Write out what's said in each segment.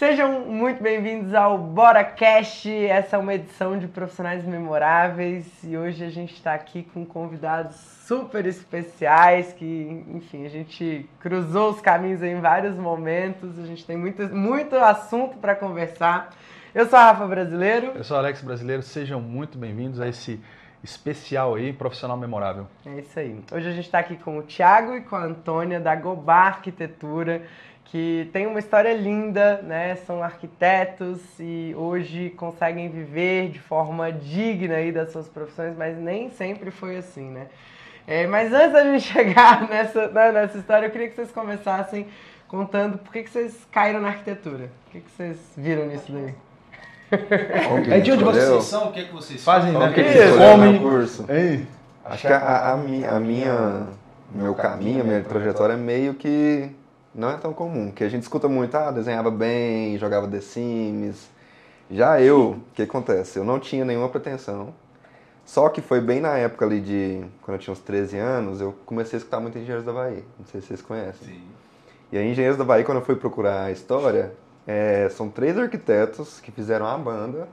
Sejam muito bem-vindos ao BoraCast. Essa é uma edição de Profissionais Memoráveis e hoje a gente está aqui com convidados super especiais que, enfim, a gente cruzou os caminhos em vários momentos. A gente tem muito, muito assunto para conversar. Eu sou a Rafa Brasileiro. Eu sou o Alex Brasileiro. Sejam muito bem-vindos a esse especial aí, profissional memorável. É isso aí. Hoje a gente está aqui com o Thiago e com a Antônia da Gobar Arquitetura que tem uma história linda, né? São arquitetos e hoje conseguem viver de forma digna aí das suas profissões, mas nem sempre foi assim, né? É, mas antes da gente chegar nessa, né, nessa história, eu queria que vocês começassem contando por que, que vocês caíram na arquitetura. O que, que vocês viram nisso daí? É de onde vocês são? O que, que vocês fazem, né? O que, que vocês comem? Curso. Acho que a, a, minha, a minha, meu caminho, a minha trajetória é meio que não é tão comum, que a gente escuta muito, ah, desenhava bem, jogava The Sims. Já eu, o que acontece? Eu não tinha nenhuma pretensão, só que foi bem na época ali de, quando eu tinha uns 13 anos, eu comecei a escutar muito Engenheiros da Bahia, não sei se vocês conhecem. Sim. E aí Engenheiros da Bahia, quando eu fui procurar a história, é, são três arquitetos que fizeram a banda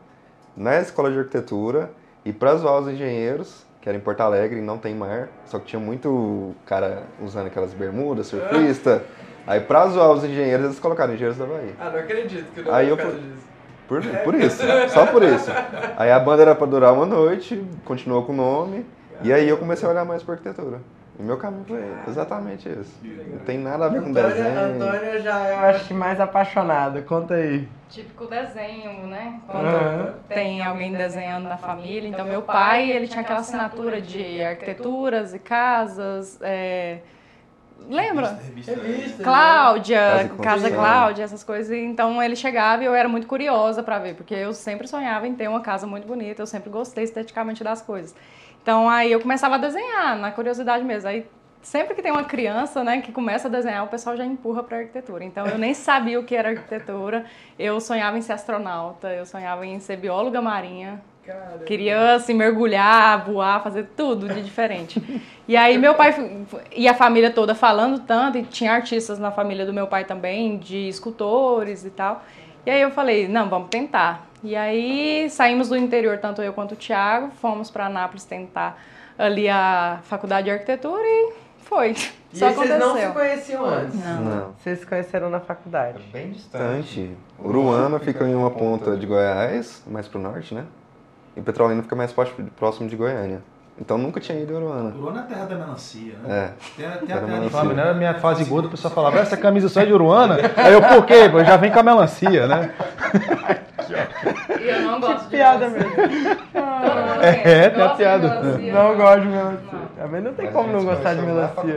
na escola de arquitetura e para zoar os engenheiros, que era em Porto Alegre, não tem mar, só que tinha muito cara usando aquelas bermudas, surfista. Aí pra zoar os engenheiros, eles colocaram engenheiros da Bahia. Ah, não acredito que não Aí eu disso. Por, por isso, só por isso. Aí a banda era pra durar uma noite, continuou com o nome, e aí eu comecei a olhar mais pra arquitetura. E meu caminho foi exatamente isso. Não tem nada a ver com Antônia, desenho. Antônia já eu acho mais apaixonada. Conta aí. Típico desenho, né? Quando uhum. tem alguém desenhando na família. Então meu pai, ele tinha aquela assinatura de arquiteturas e casas, é, Lembra? Revista, revista, Cláudia, Casa, Casa Cláudia, essas coisas. Então ele chegava e eu era muito curiosa para ver, porque eu sempre sonhava em ter uma casa muito bonita, eu sempre gostei esteticamente das coisas. Então aí eu começava a desenhar, na curiosidade mesmo. Aí sempre que tem uma criança, né, que começa a desenhar, o pessoal já empurra para arquitetura. Então eu nem sabia o que era arquitetura. Eu sonhava em ser astronauta, eu sonhava em ser bióloga marinha. Caramba. Queria assim, mergulhar, voar, fazer tudo de diferente. E aí meu pai e a família toda falando tanto, e tinha artistas na família do meu pai também, de escultores e tal. E aí eu falei, não, vamos tentar. E aí saímos do interior, tanto eu quanto o Thiago, fomos para Anápolis tentar ali a faculdade de arquitetura e foi. E Só vocês não se conheciam antes? Não. não. Vocês se conheceram na faculdade? É bem distante. Uruana fica em uma ponta de Goiás, mais pro norte, né? E Petrolina fica mais próximo de Goiânia. Então nunca tinha ido em Uruana. Uruana é a terra da melancia, né? É. Tem, tem a terra de Era minha fase gorda, o pessoal falava, essa camisa só é de Uruana? Aí eu, por quê? Eu já vem com a melancia, né? E eu não gosto que de piada mesmo. é, é, tem a piada. Não gosto de melancia. Também não tem como não gostar de melancia.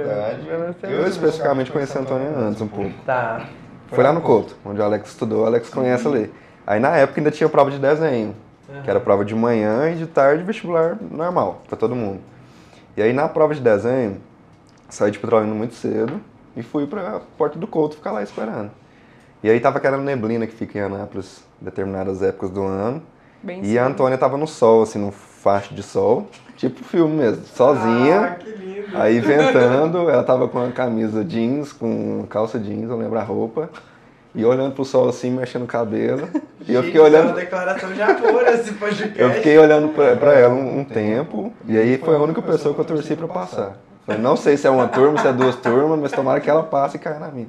É eu especificamente conheci a Antônia antes um pouco. Tá. Foi lá no Couto, onde o Alex estudou, o Alex conhece ali. Aí na época ainda tinha prova de desenho. Uhum. Que era prova de manhã e de tarde vestibular normal, para todo mundo. E aí na prova de desenho, saí de Petrolina muito cedo e fui pra Porta do Couto ficar lá esperando. E aí tava aquela neblina que fica em Anápolis em determinadas épocas do ano. Bem e a Antônia tava no sol, assim, no facho de sol, tipo filme mesmo, sozinha. Ah, que lindo. Aí ventando, ela tava com uma camisa jeans, com calça jeans, eu lembro a roupa. E olhando pro sol assim, mexendo o cabelo. e eu fiquei olhando. É declaração de amor esse podcast. Eu fiquei olhando pra, pra ela um, um, tempo. E aí foi a única pessoa que eu torci pra passar. Falei, não sei se é uma turma, se é duas turmas, mas tomara que ela passe e caia na minha.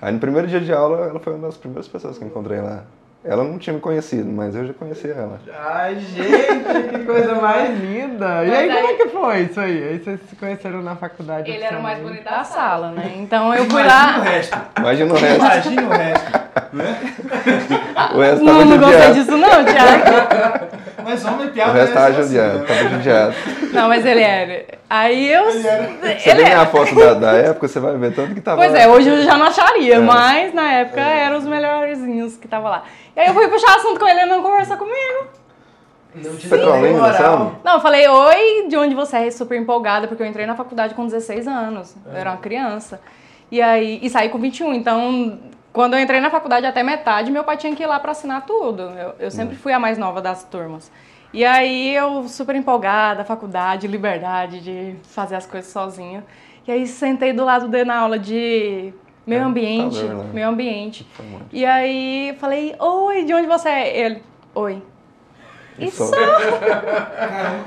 Aí no primeiro dia de aula, ela foi uma das primeiras pessoas que eu encontrei lá. Ela não tinha me conhecido, mas eu já conhecia ela. Ai, gente, que coisa mais linda! E aí, como é que foi isso aí? Aí vocês se conheceram na faculdade? Ele era o mais bonito da sala, né? Então eu fui lá. Imagina o resto. Imagina o resto. Imagina o resto. Né? O resto não, não gostei disso, não, Thiago. Mas homem piada. O resto tava judiado, assim, tava judiado. Não, mas ele era. Aí eu. Ele era. Você ele vê a foto da, da, época, você vai ver tanto que tava. Pois é, hoje eu já não acharia, é. mas na época é. eram os melhorzinhos que tava lá. E aí eu fui puxar assunto com ele e ele não conversou comigo. Não te Petrolina, moral. Não, eu falei, oi, de onde você é? Super empolgada, porque eu entrei na faculdade com 16 anos. Eu era uma criança. E aí, e saí com 21. Então, quando eu entrei na faculdade até metade, meu pai tinha que ir lá para assinar tudo. Eu, eu sempre fui a mais nova das turmas. E aí eu super empolgada, faculdade, liberdade de fazer as coisas sozinha. E aí sentei do lado dele na aula de Meio é, ambiente, calor, né? meio ambiente. E aí falei, oi, de onde você é? Ele, oi. Isso!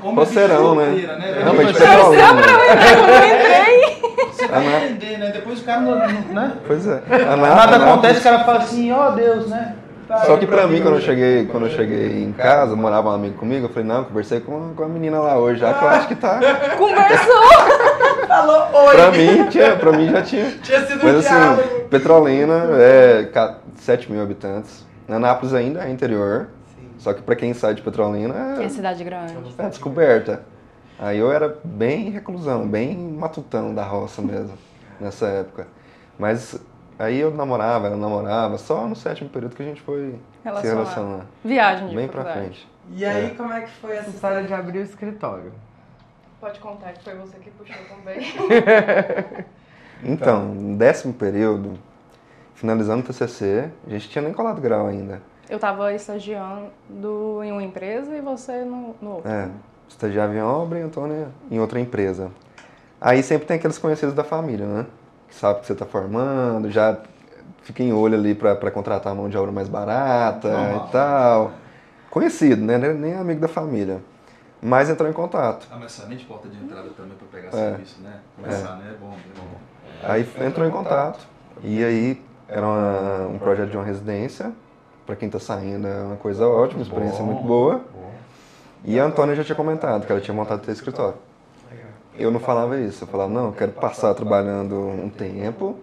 Homem Roceirão, né? né? Não, mas. Né? Eu não entrei. Você vai entender, né? Depois o cara não, né? Pois é. Nada acontece, o cara fala assim, ó oh, Deus, né? Só que pra mim, quando eu cheguei, quando eu cheguei em casa, morava um amigo comigo, eu falei, não, conversei com, com a menina lá hoje, já que eu acho que tá. Conversou! Falou oi! Pra mim, tinha, pra mim já tinha. Tinha sido Mas assim, Petrolina é 7 mil habitantes. Anápolis ainda é interior. Sim. Só que pra quem sai de Petrolina é. É cidade grande. É descoberta. Aí eu era bem reclusão, bem matutão da roça mesmo, nessa época. Mas Aí eu namorava, ela namorava, só no sétimo período que a gente foi se relacionar. Viagem de Bem pra frente. E aí, é. como é que foi essa história de abrir o escritório? Pode contar que foi você que puxou também. então, no décimo período, finalizando o TCC, a gente tinha nem colado grau ainda. Eu estava estagiando em uma empresa e você no, no outro. É, estagiava em obra e Antônia em outra empresa. Aí sempre tem aqueles conhecidos da família, né? Que sabe que você está formando, já fica em olho ali para contratar a mão de obra mais barata e tal. Conhecido, né? Nem amigo da família. Mas entrou em contato. Ah, mas somente porta de entrada também para pegar é. serviço, né? Começar, é. né? É bom, é bom. Aí entrou em contato. E aí era uma, um projeto de uma residência. Para quem está saindo é uma coisa ótima, experiência bom, muito boa. Bom. E a Antônia já tinha comentado que ela tinha montado o escritório eu não falava isso. Eu falava, não, eu quero passar trabalhando um tempo,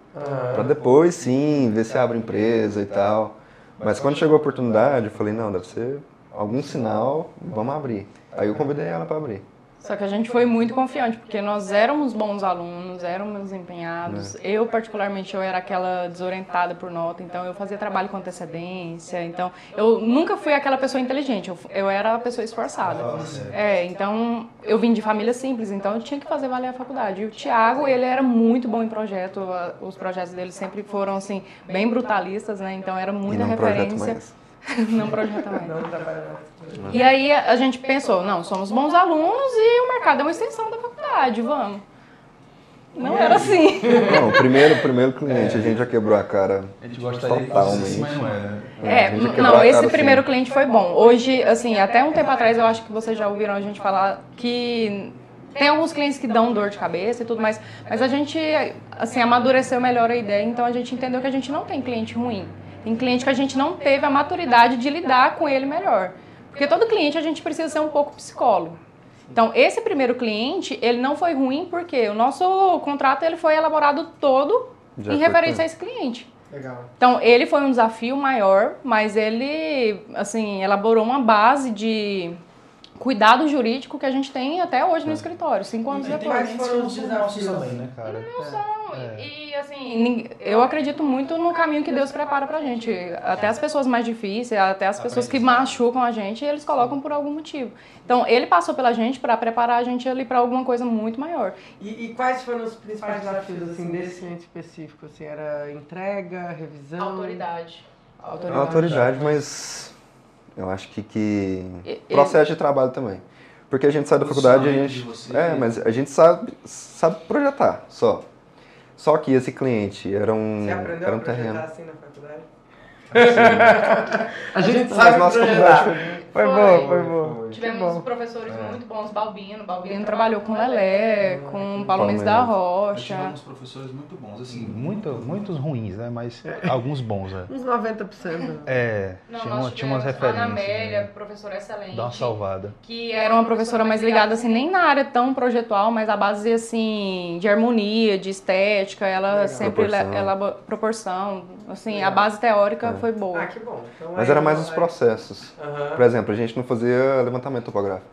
para depois sim ver se abre empresa e tal. Mas quando chegou a oportunidade, eu falei, não, deve ser algum sinal, vamos abrir. Aí eu convidei ela para abrir. Só que a gente foi muito confiante, porque nós éramos bons alunos, éramos empenhados. É. Eu, particularmente, eu era aquela desorientada por nota, então eu fazia trabalho com antecedência. Então, eu nunca fui aquela pessoa inteligente, eu, eu era a pessoa esforçada. É, então, eu vim de família simples, então eu tinha que fazer valer a faculdade. E o Tiago, ele era muito bom em projeto, os projetos dele sempre foram, assim, bem brutalistas, né? Então, era muita referência. não projeta mais. Não trabalha mais. E aí a gente pensou, não, somos bons alunos e o mercado é uma extensão da faculdade, vamos. Não era assim. Não, o primeiro, primeiro cliente, a gente já quebrou a cara. A gente gostaria totalmente. Mas não é. É, não, esse primeiro assim. cliente foi bom. Hoje, assim, até um tempo atrás eu acho que vocês já ouviram a gente falar que tem alguns clientes que dão dor de cabeça e tudo mais, mas a gente, assim, amadureceu melhor a ideia, então a gente entendeu que a gente não tem cliente ruim. Tem cliente que a gente não teve a maturidade de lidar com ele melhor. Porque todo cliente a gente precisa ser um pouco psicólogo. Então, esse primeiro cliente, ele não foi ruim porque o nosso contrato ele foi elaborado todo Já em referência a esse cliente. Legal. Então, ele foi um desafio maior, mas ele, assim, elaborou uma base de cuidado jurídico que a gente tem até hoje no é. escritório, cinco anos e depois. Quais foram os desafios também, né, cara? Não é. são. É. E, assim, eu acredito muito no caminho que Deus prepara pra gente. Até as pessoas mais difíceis, até as pessoas que machucam a gente, eles colocam por algum motivo. Então, ele passou pela gente para preparar a gente ali para alguma coisa muito maior. E, e, quais foram os principais desafios, assim, desse cliente específico? Assim, era entrega, revisão? Autoridade. Autoridade, Autoridade mas eu acho que, que processo de trabalho também. Porque a gente sai da faculdade e a gente. É, mas a gente sabe, sabe projetar só. Só que esse cliente era um, Você aprendeu era um a terreno. assim na faculdade? a gente sabe nossa faculdade foi, foi bom, foi bom. Tivemos professores é. muito bons, Balbino. Balbino trabalhou com Lelé, com Paulo Mendes da Rocha. Tivemos professores muito bons, assim, muito, muitos ruins, né? Mas alguns bons, né? Uns 90%. É, Não, tinha, uma, tinha umas referências. Ana Amélia, né? professora excelente. Dá uma salvada. Que era uma professora mais ligada, assim, nem na área tão projetual, mas a base, assim, de harmonia, de estética. Ela Legal. sempre... Proporção. Ela, proporção. Assim, Legal. a base teórica é. foi boa. Ah, que bom. Então, mas era mais os processos. Uhum. Por exemplo, a gente não fazia levantamento topográfico.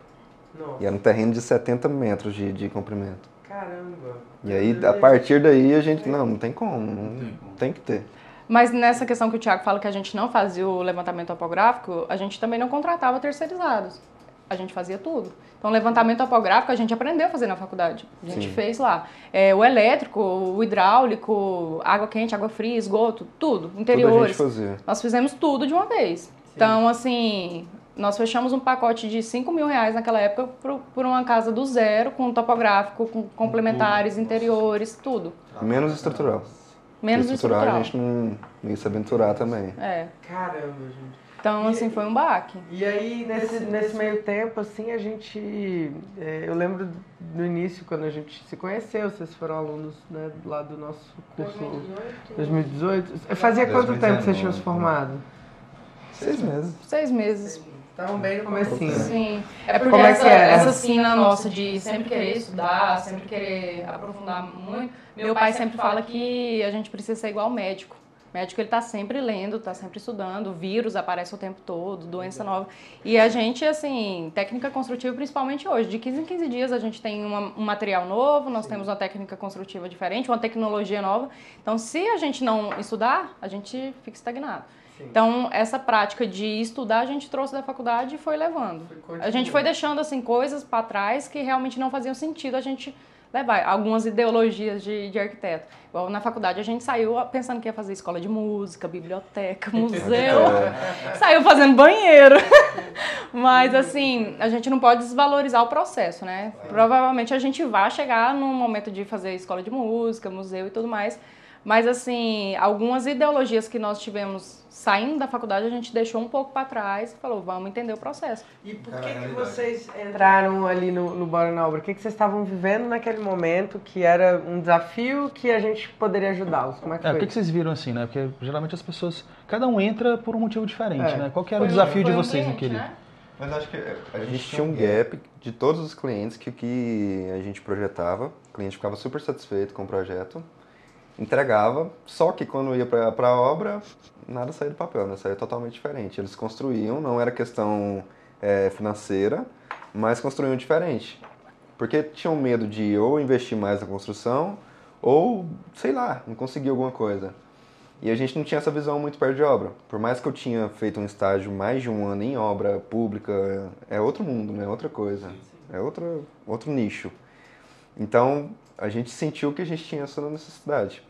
Nossa. E era um terreno de 70 metros de, de comprimento. Caramba! E aí, a partir daí, a gente, não, não tem como, não, tem, como. tem que ter. Mas nessa questão que o Tiago fala que a gente não fazia o levantamento topográfico, a gente também não contratava terceirizados. A gente fazia tudo. Então, levantamento topográfico a gente aprendeu a fazer na faculdade. A gente Sim. fez lá. É, o elétrico, o hidráulico, água quente, água fria, esgoto, tudo. Interiores. Tudo a gente fazia. Nós fizemos tudo de uma vez. Sim. Então, assim, nós fechamos um pacote de 5 mil reais naquela época por, por uma casa do zero, com topográfico, com complementares, interiores, tudo. Menos estrutural. Menos estrutural. estrutural. a gente não, ia se aventurar também. É. Caramba, gente. Então, assim, foi um baque. E aí, nesse, nesse meio tempo, assim, a gente. É, eu lembro do início, quando a gente se conheceu, vocês foram alunos né, lá do nosso curso 2018. 2018. Fazia quanto 2019. tempo que vocês tinham se formado? Seis meses. Seis meses. Estavam bem no comecinho. Sim. É porque Como essa, é essa sina nossa de sempre querer estudar, sempre querer aprofundar muito, meu pai sempre fala que a gente precisa ser igual médico. O médico ele está sempre lendo, está sempre estudando, vírus aparece o tempo todo, doença nova. E a gente, assim, técnica construtiva, principalmente hoje, de 15 em 15 dias a gente tem uma, um material novo, nós Sim. temos uma técnica construtiva diferente, uma tecnologia nova. Então, se a gente não estudar, a gente fica estagnado. Sim. Então, essa prática de estudar a gente trouxe da faculdade e foi levando. a gente foi deixando, assim, coisas para trás que realmente não faziam sentido a gente levar algumas ideologias de, de arquiteto. Igual na faculdade a gente saiu pensando que ia fazer escola de música, biblioteca, museu, saiu fazendo banheiro. Mas assim, a gente não pode desvalorizar o processo, né? Provavelmente a gente vai chegar no momento de fazer escola de música, museu e tudo mais, mas, assim, algumas ideologias que nós tivemos saindo da faculdade, a gente deixou um pouco para trás e falou, vamos entender o processo. E por que, que vocês entraram ali no, no Bora na Obra? O que, que vocês estavam vivendo naquele momento que era um desafio que a gente poderia ajudá-los? Como é que é, foi? O que, que vocês viram assim, né? Porque geralmente as pessoas, cada um entra por um motivo diferente, é. né? Qual que era foi, o desafio de vocês naquele... Né? Mas acho que a gente tinha um gap de todos os clientes que, que a gente projetava. O cliente ficava super satisfeito com o projeto entregava, só que quando ia para a obra, nada saía do papel, né? Saía totalmente diferente. Eles construíam, não era questão é, financeira, mas construíam diferente. Porque tinham medo de ou investir mais na construção, ou, sei lá, não conseguir alguma coisa. E a gente não tinha essa visão muito perto de obra. Por mais que eu tinha feito um estágio mais de um ano em obra pública, é outro mundo, né? Outra coisa. É outro, outro nicho. Então, a gente sentiu que a gente tinha essa necessidade.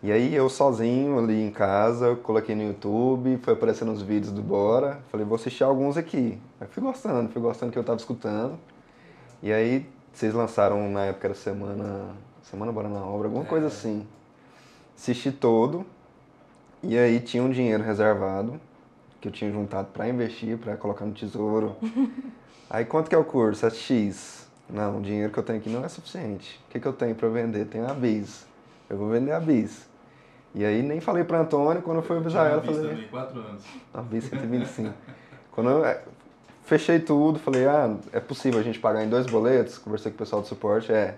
E aí eu sozinho ali em casa, coloquei no YouTube, foi aparecendo os vídeos do Bora, falei, vou assistir alguns aqui. Aí fui gostando, fui gostando que eu estava escutando. E aí vocês lançaram na época da semana, semana Bora na Obra, alguma é. coisa assim. Assisti todo, e aí tinha um dinheiro reservado, que eu tinha juntado para investir, para colocar no tesouro. aí quanto que é o curso? É X. Não, o dinheiro que eu tenho aqui não é suficiente. O que, que eu tenho para vender? Tenho a Bis. Eu vou vender a Bis. E aí nem falei para Antônio, quando eu fui avisar ela, falei... também, quatro anos. A Bis 125. quando eu é, fechei tudo, falei, ah, é possível a gente pagar em dois boletos? Conversei com o pessoal do suporte, é.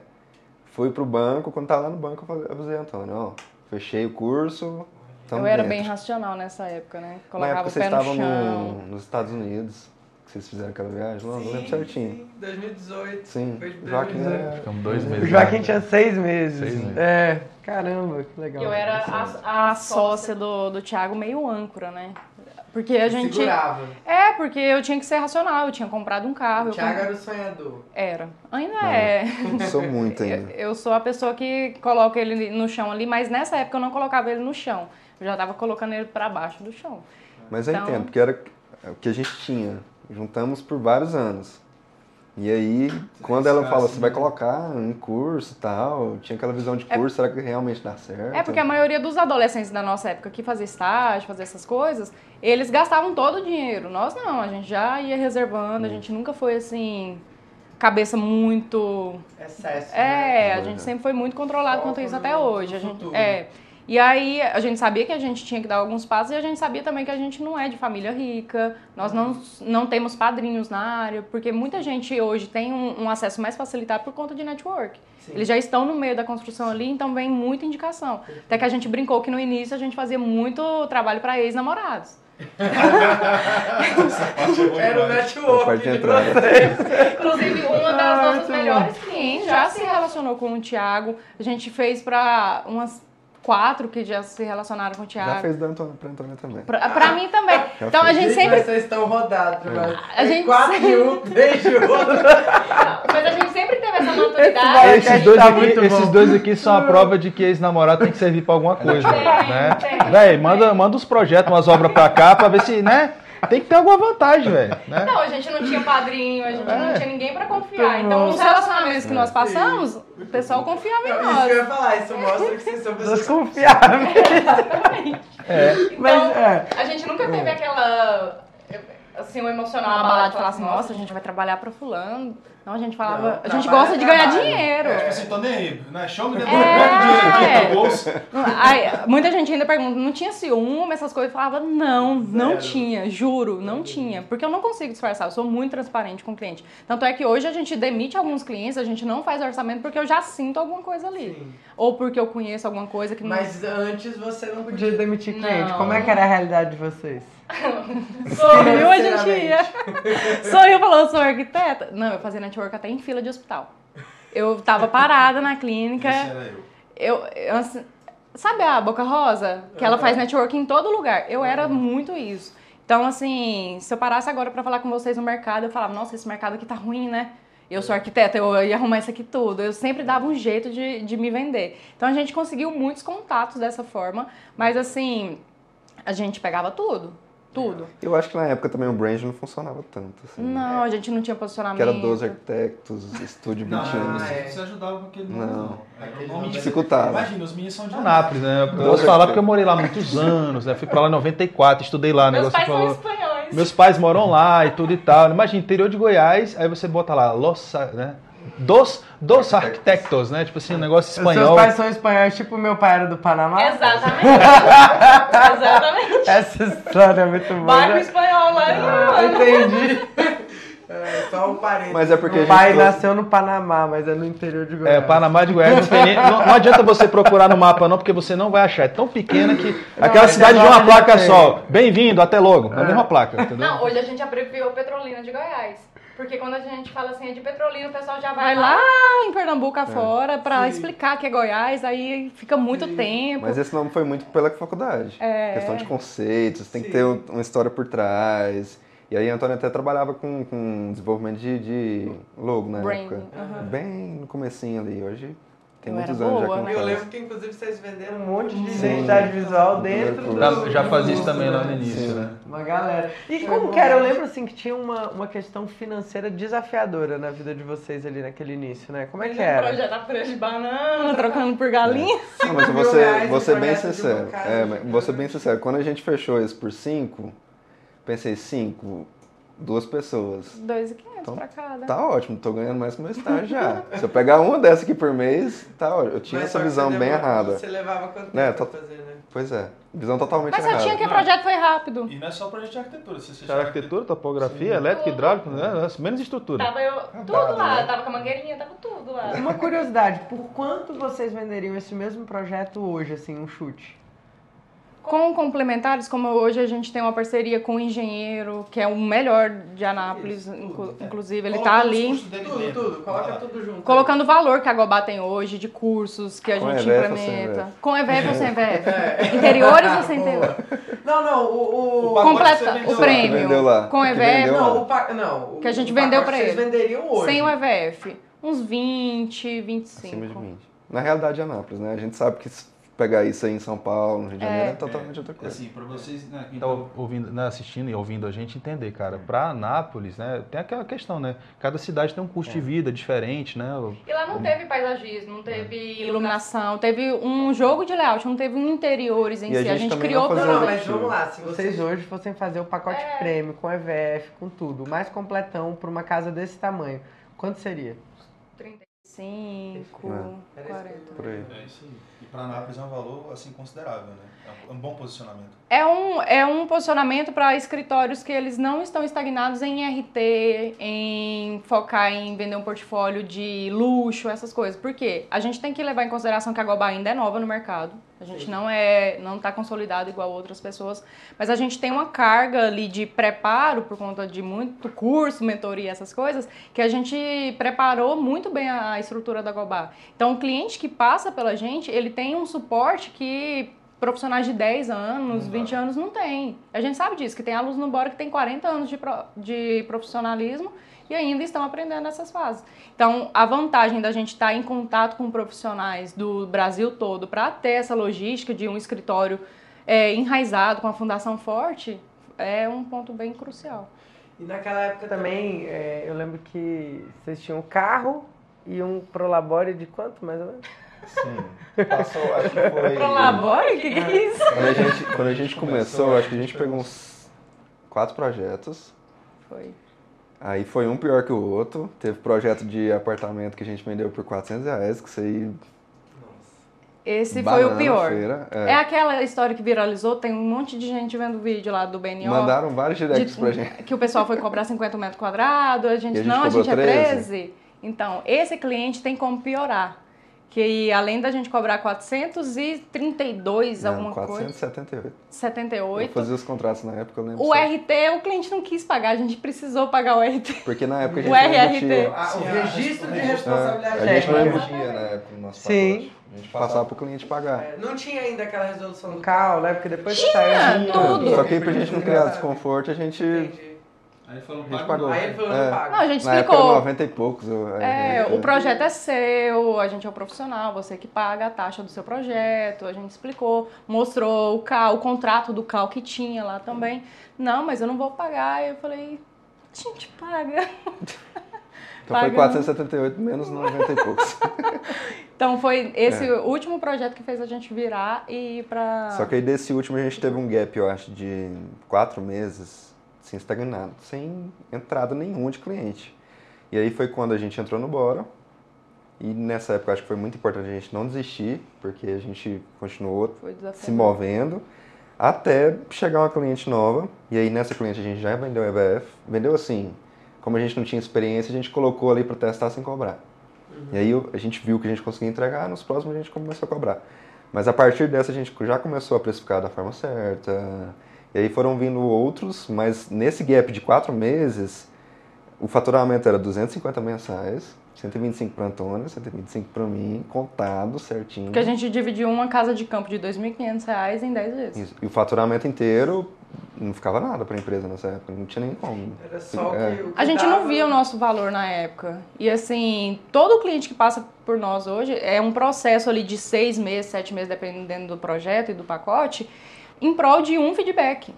Fui pro banco, quando tava lá no banco, eu avisei Antônio, ó, fechei o curso, Eu era bem racional nessa época, né? Colocava Na época o pé vocês estavam no, nos Estados Unidos que vocês fizeram aquela viagem lá? Não lembro certinho. Sim, 2018. Sim. Foi Joaquim é... Ficamos dois meses. O Joaquim tinha seis meses. Seis meses. É, caramba, que legal. Eu era a, a sócia do, do Thiago meio âncora, né? Porque a gente. Segurava. É, porque eu tinha que ser racional, eu tinha comprado um carro. O Thiago comp... era o sonhador. Era. Ainda não, é. Sou muito ainda. Eu, eu, sou a pessoa que coloca ele no chão ali, mas nessa época eu não colocava ele no chão. Eu já tava colocando ele para baixo do chão. Mas eu então... entendo, porque era o que a gente tinha. Juntamos por vários anos. E aí, quando ela fala, você vai colocar em curso e tal, tinha aquela visão de é curso, é, será que realmente dá certo? É porque a maioria dos adolescentes da nossa época que fazia estágio, fazia essas coisas, eles gastavam todo o dinheiro. Nós não, a gente já ia reservando, a hum. gente nunca foi assim, cabeça muito. Excesso. É, né? a gente sempre foi muito controlado quanto isso até hoje. A gente, é. E aí a gente sabia que a gente tinha que dar alguns passos e a gente sabia também que a gente não é de família rica, nós não, não temos padrinhos na área, porque muita gente hoje tem um, um acesso mais facilitado por conta de network. Sim. Eles já estão no meio da construção ali, então vem muita indicação. Até que a gente brincou que no início a gente fazia muito trabalho para ex-namorados. Era o network de Inclusive, uma das ah, nossas melhores clientes já se relacionou com o Thiago. A gente fez para umas quatro que já se relacionaram com o Thiago. Já fez do Antônio, pra Antônio também. Pra, pra mim também. Já então fez. a gente sempre. Vocês estão rodados, é. mas. A gente quatro sempre... de um, três de outro. mas a gente sempre teve essa maturidade. Esses dois, tá aqui, esses dois aqui são a prova de que ex-namorado tem que servir pra alguma coisa. Tem, né? Tem, Véi, manda, manda uns projetos, umas obras pra cá pra ver se, né? Tem que ter alguma vantagem, velho. Né? Não, a gente não tinha padrinho, a gente é. não tinha ninguém pra confiar. Então, nos relacionamentos que nós passamos, Sim. o pessoal confiava em nós. Isso que eu ia falar, isso mostra que vocês são pessoas confiáveis. Exatamente. É. Então, Mas, é. a gente nunca teve é. aquela assim, o emocional abalado de falar assim, nossa, a gente vai trabalhar pra fulano. Não, a gente falava, não, a gente gosta de ganhar dinheiro. É, tipo assim, tô nem aí, né? Show me depois, é, dinheiro aqui no bolso. Aí, muita gente ainda pergunta, não tinha ciúme, essas coisas? Eu falava, não, não Zero. tinha, juro, não tinha. Porque eu não consigo disfarçar, eu sou muito transparente com o cliente. Tanto é que hoje a gente demite alguns clientes, a gente não faz orçamento porque eu já sinto alguma coisa ali. Sim. Ou porque eu conheço alguma coisa que não... Mas antes você não podia demitir cliente. Não. Como é que era a realidade de vocês? Sorriu, a gente ia. Sorriu falou, sou arquiteta. Não, eu fazia network até em fila de hospital. Eu tava parada na clínica. Eu. Eu, eu, sabe a Boca Rosa? Que ela faz network em todo lugar. Eu era muito isso. Então, assim, se eu parasse agora para falar com vocês no mercado, eu falava, nossa, esse mercado aqui tá ruim, né? Eu sou arquiteta, eu ia arrumar isso aqui tudo. Eu sempre dava um jeito de, de me vender. Então a gente conseguiu muitos contatos dessa forma, mas assim, a gente pegava tudo. Tudo. Eu acho que na época também o brand não funcionava tanto. Assim, não, a gente não tinha posicionamento. Que era 12 arquitetos, estúdio 20 anos. Não, isso ajudava com aquele nome. Não. Aquele nome dificultava. Imagina, os meninos são de Anápolis, né? Eu posso falar porque eu morei lá muitos anos, né? Fui pra lá em 94, estudei lá. Meus pais falou... são espanhóis. Meus pais moram lá e tudo e tal. Imagina, interior de Goiás, aí você bota lá, Los, né? Dos, dos arquitetos, né? Tipo assim, um negócio espanhol. Seus pais são espanhóis, tipo meu pai era do Panamá? Exatamente. Exatamente. Essa história é muito boa. Bairro espanhol lá em ah, Entendi. É, só um parente. Mas é porque o pai nasceu no Panamá, mas é no interior de Goiás. É, Panamá de Goiás. Não, tem nem, não, não, adianta você procurar no mapa, não, porque você não vai achar. É tão pequena que não, aquela cidade de uma placa só. Bem-vindo, até logo. É a mesma placa. Entendeu? Não, hoje a gente abreviou Petrolina de Goiás. Porque quando a gente fala assim, é de Petrolina, o pessoal já vai, vai lá, lá em Pernambuco é. afora para explicar que é Goiás, aí fica muito Sim. tempo. Mas esse nome foi muito pela faculdade. É. Questão de conceitos, tem Sim. que ter uma história por trás. E aí a Antônia até trabalhava com, com desenvolvimento de, de logo na Brand. época. Uhum. Bem no comecinho ali. Hoje tem eu muitos anos boa, já que Eu lembro que, inclusive, vocês venderam um monte de identidade visual dentro do... Já, já fazia isso também lá no início, Sim. né? Uma galera. E como que era? Eu lembro, assim, que tinha uma, uma questão financeira desafiadora na vida de vocês ali naquele início, né? Como é que era? projeto a folha de banana, trocando por galinha. É. Não, mas você, você bem sincero. É, vou ser bem sincero. Quando a gente fechou isso por cinco, pensei, cinco duas pessoas. 2.500 então, pra cada. Tá ótimo, tô ganhando mais que meu estágio já. Se eu pegar uma dessa aqui por mês, tá ótimo. Eu tinha Mas essa visão bem errada. Você levava quanto né, tempo pra fazer, né? Pois é, visão totalmente Mas errada. Mas eu tinha que o projeto foi rápido. E não é só projeto de arquitetura. Você Era arquitetura, topografia, Sim. elétrica, hidráulica, né? menos estrutura. Tava eu, tudo lá, né? tava com a mangueirinha, tava tudo lá. Uma curiosidade, por quanto vocês venderiam esse mesmo projeto hoje, assim, um chute? Com complementares, como hoje a gente tem uma parceria com o engenheiro, que é o melhor de Anápolis, Isso, tudo, é. inclusive, ele está ali. Tudo, tudo, coloca tudo junto. Colocando o valor que a Gobá tem hoje, de cursos que a com gente EVF implementa. Com EVF ou sem EVF? É. Interiores ou sem interior? Não, não, o. o Completa, o prêmio. Com EVF. Não, o pa... não, que a gente vendeu para ele. Vocês venderiam hoje. Sem o EVF. Uns 20, 25. Acima de 20. Na realidade, Anápolis, né? A gente sabe que pegar isso aí em São Paulo, no Rio de Janeiro, é, é totalmente outra coisa. Assim, para vocês, né, que então, ouvindo, né, assistindo e ouvindo a gente entender, cara, para Anápolis, né, tem aquela questão, né, cada cidade tem um custo é. de vida diferente, né? E lá não teve paisagismo, não teve é. iluminação, teve um jogo de layout, não teve um interiores em e si, a gente, a gente criou tudo. Não, mas vamos lá, se vocês hoje fossem fazer o pacote é. prêmio com EVF, com tudo, mais completão para uma casa desse tamanho, quanto seria? 35, é. 40. Por aí. É isso aí para Anápolis é um valor assim considerável, né? É um bom posicionamento. É um, é um posicionamento para escritórios que eles não estão estagnados em RT, em focar em vender um portfólio de luxo, essas coisas. Por quê? A gente tem que levar em consideração que a Goba ainda é nova no mercado. A gente não é, não está consolidado igual outras pessoas, mas a gente tem uma carga ali de preparo por conta de muito curso, mentoria, essas coisas, que a gente preparou muito bem a estrutura da Gobá. Então, o cliente que passa pela gente, ele tem um suporte que profissionais de 10 anos, não 20 anos não tem. A gente sabe disso, que tem alunos no Bora que tem 40 anos de, pro, de profissionalismo e ainda estão aprendendo essas fases. Então, a vantagem da gente estar em contato com profissionais do Brasil todo para ter essa logística de um escritório é, enraizado, com a fundação forte, é um ponto bem crucial. E naquela época também, é, eu lembro que vocês tinham um carro e um Prolabore de quanto, mais ou menos? Sim. Passou, acho que foi. Prolabore? O que, que é isso? Quando a gente, quando a gente começou, acho que a gente pegou uns quatro projetos. Foi. Aí foi um pior que o outro. Teve projeto de apartamento que a gente vendeu por 400 reais, que isso aí. Esse foi o pior. feira, É. aquela história que viralizou, tem um monte de gente vendo o vídeo lá do BNO. Mandaram vários directs de- pra gente. Que o pessoal foi cobrar 50 metros quadrados, a gente, E a gente não, a gente é 13. 13. Então, esse cliente tem como piorar. Que além da gente cobrar 432, Não, alguma coisa, 478. Eu 78, fazia os contratos na época, eu lembro. o só. RT o cliente não quis pagar, a gente precisou pagar o RT. Porque na época a O gente não RRT. emitia. Ah, o a- registro de a- responsabilidade É, a gente não emitia na época no nosso Sim. pacote. A gente passava pro cliente pagar. É, Não tinha ainda aquela resolução do CAL, né? Porque depois que Tinha, saiu. tudo. Só que aí pra gente não criar desconforto, a gente, Entendi. Aí ele falou, a gente paga pagou. Aí ele falou, É. não paga. Não, a gente Na época era explicou. 90 e poucos. eu- É, é, o projeto é seu, a gente é o profissional, você que paga a taxa do seu projeto, a gente explicou, mostrou o CAL, o contrato do CAL que tinha lá também. Não, mas eu não vou pagar. Eu falei, a gente paga. Então foi Pagando. 478 menos 90 e poucos. Então foi esse É. último projeto que fez a gente virar e ir pra. Só que aí desse último a gente teve um gap, eu acho, de quatro meses, assim, estagnado, sem entrada nenhuma de cliente. E aí foi quando a gente entrou no Bora. E nessa época acho que foi muito importante a gente não desistir, porque a gente continuou se movendo até chegar uma cliente nova. E aí nessa cliente a gente já vendeu EBF. Vendeu assim, como a gente não tinha experiência, a gente colocou ali para testar sem cobrar. E aí a gente viu que a gente conseguia entregar, nos próximos a gente começou a cobrar. Mas a partir dessa a gente já começou a precificar da forma certa. E aí foram vindo outros, mas nesse gap de quatro meses, o faturamento era 250 mensais, 125 para Antônia, 125 para mim, contado certinho. Porque a gente dividiu uma casa de campo de 2.500 reais em 10 vezes. Isso. E o faturamento inteiro não ficava nada para a empresa nessa época, não tinha nem como. Era só o É. que, o que A gente não dava- via o nosso valor na época. E assim, todo cliente que passa por nós hoje é um processo ali de seis meses, sete meses, dependendo do projeto e do pacote, em prol de um feedback.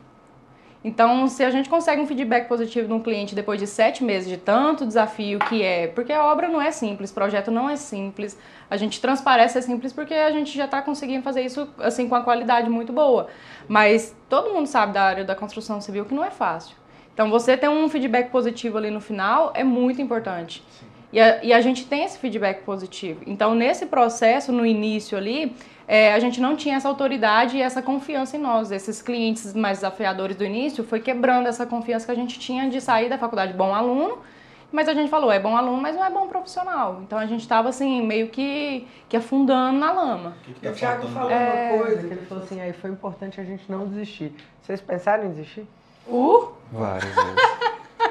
Então, se a gente consegue um feedback positivo de um cliente depois de sete meses de tanto desafio que é, porque a obra não é simples, o projeto não é simples, a gente transparece é simples porque a gente já está conseguindo fazer isso assim com a qualidade muito boa. Mas todo mundo sabe da área da construção civil que não é fácil. Então, você ter um feedback positivo ali no final é muito importante. E a, e a gente tem esse feedback positivo. Então, nesse processo, no início ali, é, a gente não tinha essa autoridade e essa confiança em nós. Esses clientes mais desafiadores do início foi quebrando essa confiança que a gente tinha de sair da faculdade bom aluno, mas a gente falou, é bom aluno, mas não é bom profissional. Então, a gente estava assim, meio que, que afundando na lama. O que, que E o tá Thiago falou É. uma coisa, que ele falou assim, aí foi importante a gente não desistir. Vocês pensaram em desistir? Uh, Várias vezes.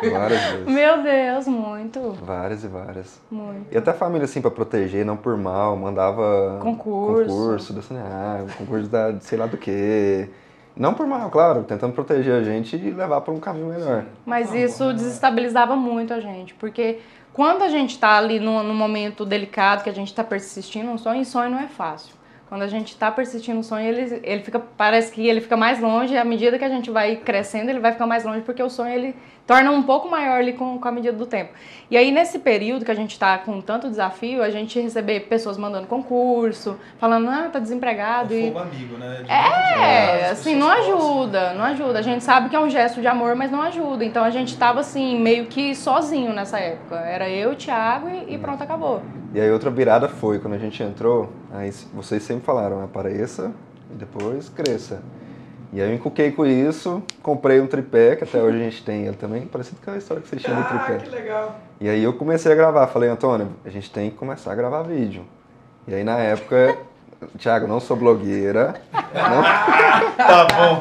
Várias vezes. meu Deus, muito, Várias e várias. muito. E até a família, assim, pra proteger, não por mal, mandava Concurso. concurso da Saneago, concurso da sei lá do que. Não por mal, claro, tentando proteger a gente e levar para um caminho melhor. Mas Não, isso não. desestabilizava muito a gente, porque quando a gente tá ali num, num momento delicado, que a gente tá persistindo um sonho, e sonho não é fácil. Quando a gente tá persistindo um sonho, ele, ele fica, parece que ele fica mais longe, à medida que a gente vai crescendo, ele vai ficar mais longe, porque o sonho ele torna um pouco maior ali com, com a medida do tempo. E aí, nesse período que a gente tá com tanto desafio, a gente receber pessoas mandando concurso, falando, ah, tá desempregado. É e amigo, né? De é, assim, não ajuda, não ajuda. A gente sabe que é um gesto de amor, mas não ajuda. Então a gente tava assim, meio que sozinho nessa época. Era eu, o Thiago e, e pronto, acabou. E aí outra virada foi, quando a gente entrou, aí vocês sempre falaram, apareça e depois cresça. E aí eu encuquei com isso, comprei um tripé, que até hoje a gente tem ele também, parecido com a história que vocês tinham do Ah, tripé. que legal. E aí eu comecei a gravar, falei, Antônio, a gente tem que começar a gravar vídeo. E aí na época, Thiago, não sou blogueira, Tá bom.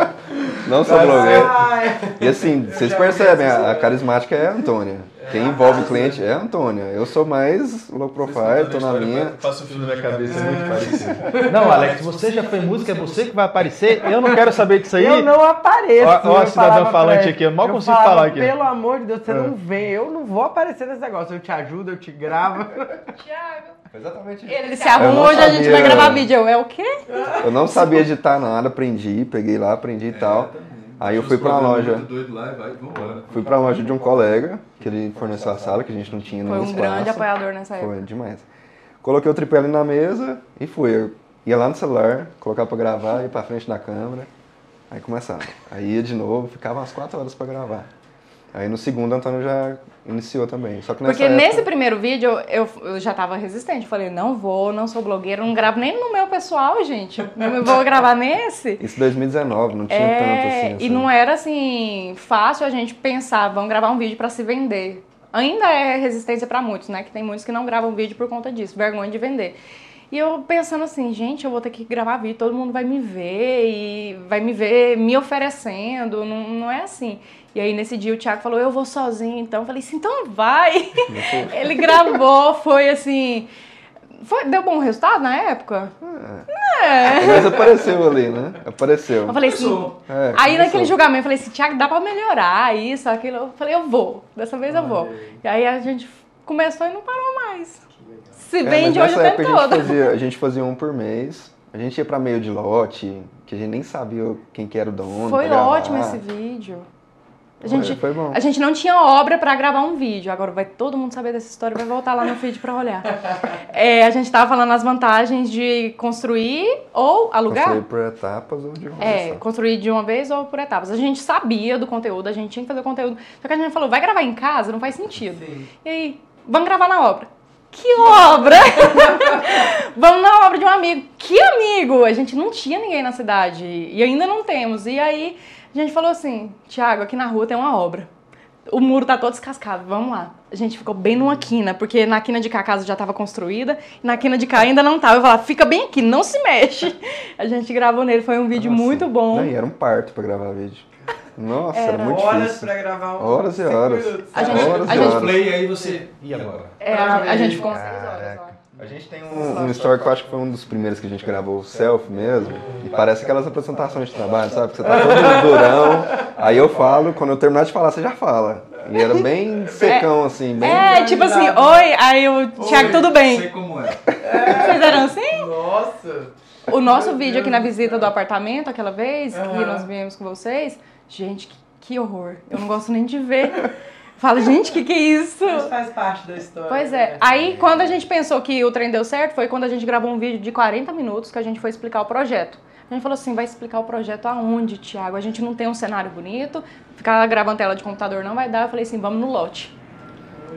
não sou blogueira. Ai, E assim, vocês percebem, a, a carismática é a Antônia. Quem envolve o cliente é a Antônia. Eu sou mais low profile, tô na minha. Passa o filme na cabeça, é muito parecido. Não, Alex, você já foi música, é você que vai aparecer. Eu não quero saber disso aí. eu não apareço. Ó, ó a eu cidadã falava pra falante aqui, eu mal consigo falava, falar aqui. Pelo amor de Deus, você É. não vem. Eu não vou aparecer nesse negócio. Eu te ajudo, eu te gravo. Exatamente isso. Ele se arruma hoje, a gente sabia. vai gravar vídeo. Eu, É o quê? Eu não sabia editar nada, aprendi, peguei lá, aprendi e tal. Aí eu fui pra uma loja. Lá vai, vambora. Fui pra loja de um colega, que ele forneceu a sala, que a gente não tinha Foi nenhum um espaço. grande apoiador nessa época. Foi demais. Coloquei o tripé ali na mesa e fui. Eu ia lá no celular, colocava pra gravar, ia pra frente da câmera. Aí começava. Aí ia de novo, ficava umas 4 horas pra gravar. Aí no segundo, Antônio já iniciou também. Só que Porque época, nesse primeiro vídeo eu, eu já tava resistente. Falei, não vou, não sou blogueira, não gravo nem no meu pessoal, gente. Eu vou gravar nesse. Isso em 2019, não tinha É, tanto assim. e essa- não era assim fácil a gente pensar, vamos gravar um vídeo pra se vender. Ainda é resistência pra muitos, né? Que tem muitos que não gravam vídeo por conta disso, vergonha de vender. E eu pensando assim, gente, eu vou ter que gravar vídeo, todo mundo vai me ver e vai me ver me oferecendo, não, não é assim. E aí nesse dia o Thiago falou, eu vou sozinho, então eu falei assim, então vai. Ele gravou, foi assim. Foi, deu bom resultado na época? Mas apareceu ali, né? Apareceu. Eu falei assim. É, Aí naquele julgamento eu falei assim, Thiago, dá pra melhorar isso, aquilo. Eu falei, eu vou. Dessa vez eu vou. E aí a gente começou e não parou mais. Se É, vende hoje o tempo época a gente, todo. fazia, a gente fazia um por mês. A gente ia pra meio de lote, que a gente nem sabia quem que era o dono. Foi ótimo esse vídeo. A gente, Foi, foi bom. a gente não tinha obra pra gravar um vídeo. Agora vai todo mundo saber dessa história, vai voltar lá no feed pra olhar. É, a gente tava falando as vantagens de construir ou alugar. Construir por etapas ou de uma vez É, só. construir de uma vez ou por etapas. A gente sabia do conteúdo, a gente tinha que fazer o conteúdo. Só que a gente falou, vai gravar em casa? Não faz sentido. Sim. E aí, vamos gravar na obra. Que obra? vamos na obra de um amigo. Que amigo? A gente não tinha ninguém na cidade e ainda não temos. E aí a gente falou assim, Tiago, aqui na rua tem uma obra. O muro tá todo descascado, vamos lá. A gente ficou bem numa quina, porque na quina de cá a casa já estava construída, e na quina de cá ainda não tava. Eu falava, fica bem aqui, não se mexe. A gente gravou nele, foi um vídeo Nossa. muito bom. Não, e era um parto pra gravar vídeo. Nossa, era, Era. muito Horas difícil. pra gravar um. Horas e horas. minutos, A gente- Horas a e gente- horas. Play aí você. E agora? É, a, a gente ficou umas três horas. A gente tem um, um story que eu acho que foi um dos primeiros que a gente gravou, selfie mesmo. E parece aquelas apresentações de trabalho, sabe? Que você tá todo durão. Aí eu falo, quando eu terminar de falar, você já fala. E era bem secão, assim, bem. É, tipo assim, oi, aí o Thiago, tudo bem. Sei como é. Vocês eram assim? Nossa! O nosso vídeo aqui na visita do apartamento, aquela vez, que nós viemos com vocês, gente, que, que horror. Eu não gosto nem de ver. Falo, gente, que que é isso? Mas faz parte da história. Pois né? é. Aí, quando a gente pensou que o trem deu certo, foi quando a gente gravou um vídeo de 40 minutos que a gente foi explicar o projeto. A gente falou assim, vai explicar o projeto aonde, Thiago? A gente não tem um cenário bonito, ficar gravando tela de computador não vai dar. Eu falei assim, vamos no lote.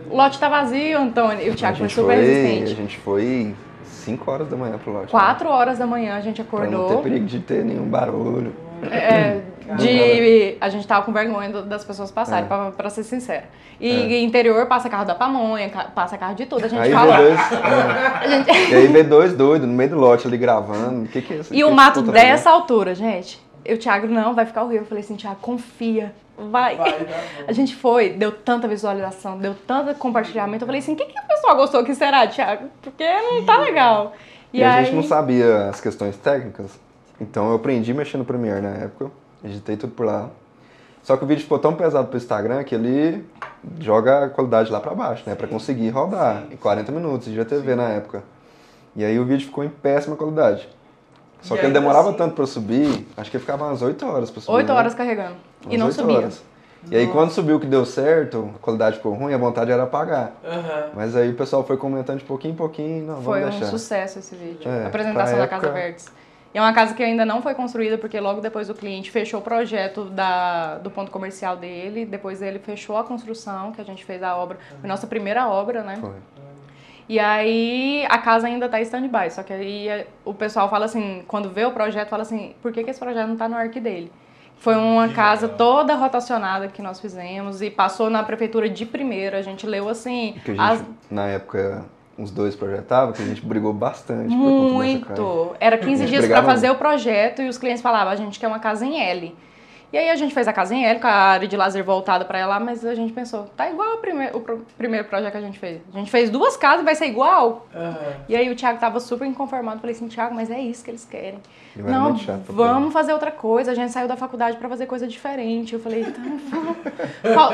O lote tá vazio, Antônio. E o a Thiago foi gente super foi, a resistente. gente foi 5 horas da manhã pro lote. né? Quatro horas da manhã a gente Pra não ter acordou. perigo de ter nenhum barulho. É, de. A gente tava com vergonha das pessoas passarem, É. pra, pra ser sincera. E interior passa carro da pamonha, passa carro de tudo. A gente Aí fala. dois. é. a gente- E aí vê dois doidos no meio do lote ali gravando. O que, que é isso? E Que o que mato dessa altura, gente. E o Thiago, não, vai ficar horrível. Eu falei assim, Thiago, confia. Vai. Vai. A gente foi, deu tanta visualização, deu tanto compartilhamento. Eu falei assim, o que, que o pessoal gostou que será, Thiago? Porque não tá legal. E, a gente não sabia as questões técnicas. Então eu aprendi mexendo no Premiere na época. Editei tudo por lá. Só que o vídeo ficou tão pesado pro Instagram que ele joga a qualidade lá pra baixo, né? Pra conseguir rodar em 40 minutos de GTV na época. E aí o vídeo ficou em péssima qualidade. Só E que ele demorava assim- tanto pra subir, acho que ele ficava umas 8 horas pra subir. Oito né? horas carregando. E não subia. horas. E aí quando subiu que deu certo, a qualidade ficou ruim, a vontade era apagar. Aham. Mas aí o pessoal foi comentando de pouquinho em pouquinho, não, Foi um sucesso esse vídeo. É, a apresentação da Casa época- Verdes. E é uma casa que ainda não foi construída, porque logo depois o cliente fechou o projeto da, do ponto comercial dele, depois ele fechou a construção, que a gente fez a obra. Foi nossa primeira obra, né? Foi. E aí a casa ainda tá em stand-by. Só que aí é, o pessoal fala assim, quando vê o projeto, fala assim, por que, que esse projeto não tá no arque dele? Foi uma casa toda rotacionada que nós fizemos e passou na prefeitura de primeira. A gente leu assim. Gente, as- na época, uns dois projetavam, que a gente brigou bastante. Muito. Era 15 gente dias para fazer o projeto e os clientes falavam, a gente quer uma casa em L. E aí a gente fez a casa em L, com a área de lazer voltada para ela, mas a gente pensou, tá igual o primeiro, o pro- primeiro projeto que a gente fez. A gente fez duas casas vai ser igual. Aham. E aí o Thiago tava super inconformado. Falei assim, Thiago, mas é isso que eles querem. Eu Não, muito vamos fazer outra coisa. A gente saiu da faculdade para fazer coisa diferente. Eu falei, então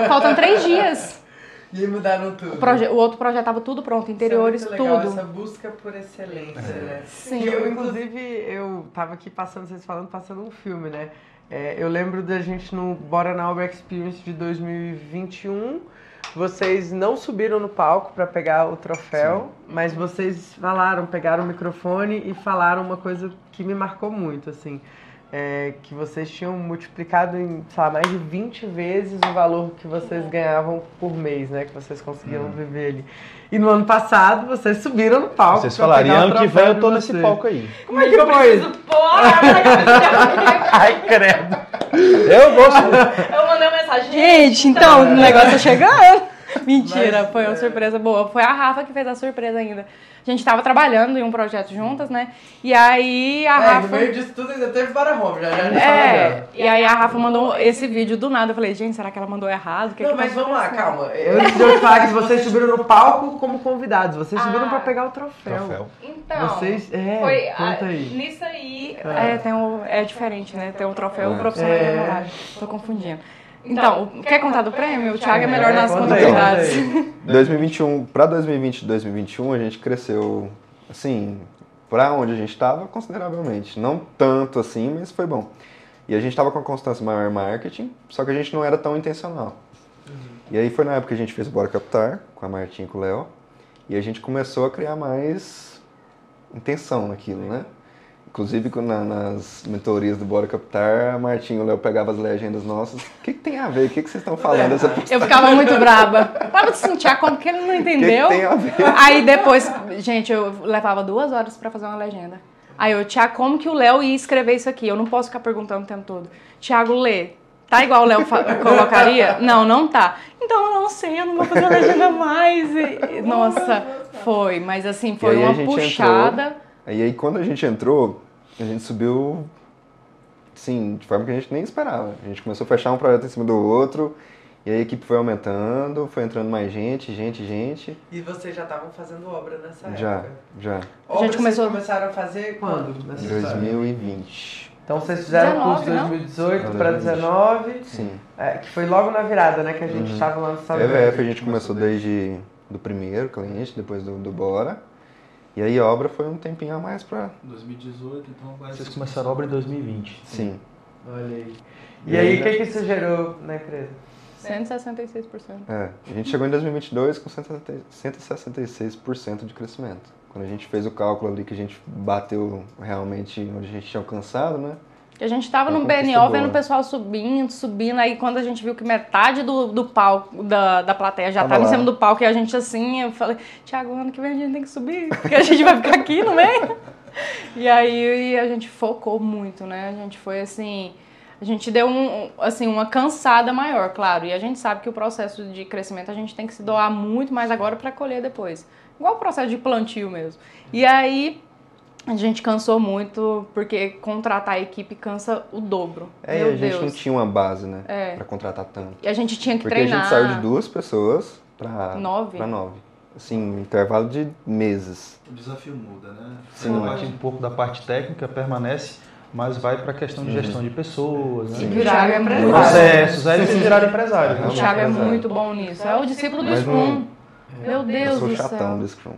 Faltam três dias. E mudaram tudo. O, proje- o outro projeto tava tudo pronto, interiores, Isso é muito legal, tudo. Essa busca por excelência, né? Sim. E eu, inclusive, eu tava aqui passando, vocês falando, passando um filme, né? É, eu lembro da gente no Bora na Obra Experience de 2021. Vocês não subiram no palco para pegar o troféu, mas vocês falaram, pegaram o microfone e falaram uma coisa que me marcou muito, assim. É, que vocês tinham multiplicado em, sei lá, mais de 20 vezes o valor que vocês ganhavam por mês, né? Que vocês conseguiam viver ali. E no ano passado, vocês subiram no palco. Vocês e ano que vem eu tô nesse palco aí. Como é que foi? Ai, credo. Eu vou subir. Eu mandei uma mensagem. Gente, então, o negócio tá chegando. Mentira, foi uma surpresa boa. Foi a Rafa que fez a surpresa ainda. A gente tava trabalhando em um projeto juntas, né? E aí a É, no Rafa. meio disso tudo ainda teve para home, já já a gente fala É, e aí a Rafa mandou esse vídeo do nada. Eu falei, gente, será que ela mandou errado? Que Não, que mas vamos lá, calma. Antes de eu falar que vocês subiram no palco como convidados, vocês subiram Ah. pra pegar o troféu. Troféu. Então, Vocês. É, foi conta aí. nisso aí. É, tem um, é diferente, né? Tem um troféu É. profissional É. Tô confundindo. Então, quer contar do prêmio? O Thiago é melhor É, nas contabilidades. conta aí. 2021, para 2020 e 2021, a gente cresceu, assim, para onde a gente estava, consideravelmente. Não tanto assim, mas foi bom. E a gente estava com a constância maior em marketing, só que a gente não era tão intencional. E aí foi na época que a gente fez o Bora Captar, com a Martinha e com o Léo, e a gente começou a criar mais intenção naquilo, né? Inclusive na- nas mentorias do Bora Captar, a Martinha e o Léo pegavam as legendas nossas. O que, que tem a ver? O que, que vocês estão falando? Essa Eu ficava muito braba. Tava assim, Thiago, como que ele não O que, que entendeu? tem a ver? Aí depois, gente, eu levava duas horas pra fazer uma legenda. Aí eu, Thiago, como que o Léo ia escrever isso aqui? Eu não posso ficar perguntando o tempo todo. Thiago, lê. Tá igual o Léo colocaria? Não, não tá. Então eu não sei, eu não vou fazer legenda mais. E- Nossa, foi. Mas assim, foi uma puxada. Aí, aí quando a gente entrou, a gente subiu, sim, de forma que a gente nem esperava. A gente começou a fechar um projeto em cima do outro, e aí a equipe foi aumentando, foi entrando mais gente, gente, gente. E vocês já estavam fazendo obra nessa Já, época? já. Obra gente começou- Vocês começaram a fazer quando? nessa história? 2020. Então vocês fizeram o 19, curso de não? 2018 para 19, Sim. é, que foi logo na virada, né? Que a gente estava lá no Salve. EVF a gente começou desde do primeiro cliente, depois do, do Bora. E aí a obra foi um tempinho a mais pra. 2018, então vai Vocês começaram a obra em 2020. Sim. Olha aí. E E aí, o que, que isso gerou na empresa? 166%. É, a gente chegou em 2022 com 170 166% de crescimento. Quando a gente fez o cálculo ali que a gente bateu realmente onde a gente tinha alcançado, né? A gente tava Uma no BNO vendo o pessoal subindo, subindo. Aí quando a gente viu que metade do, do palco, da, da plateia já Tava tava em cima do palco e a gente assim, eu falei, Tiago, ano que vem a gente tem que subir, porque a gente vai ficar aqui no meio. E aí a gente focou muito, né? A gente foi assim. A gente deu um, assim, uma cansada maior, claro. E a gente sabe que o processo de crescimento a gente tem que se doar muito mais agora para colher depois. Igual o processo de plantio mesmo. E aí a gente cansou muito, porque contratar a equipe cansa o dobro. É, e Meu a gente Deus. não tinha uma base, né? É. Pra contratar tanto. E a gente tinha que Porque treinar. a gente saiu de duas pessoas pra Nove. Pra nove. Assim, intervalo de meses. O desafio muda, né? Sim. Parte, um pouco da parte técnica permanece, mas vai para a questão de gestão de pessoas, né? o Thiago é muito processos. Aí eles viraram empresários. O? Thiago é muito bom nisso. É o discípulo do Mas Scrum. Meu Eu Deus sou do chatão céu. do Scrum.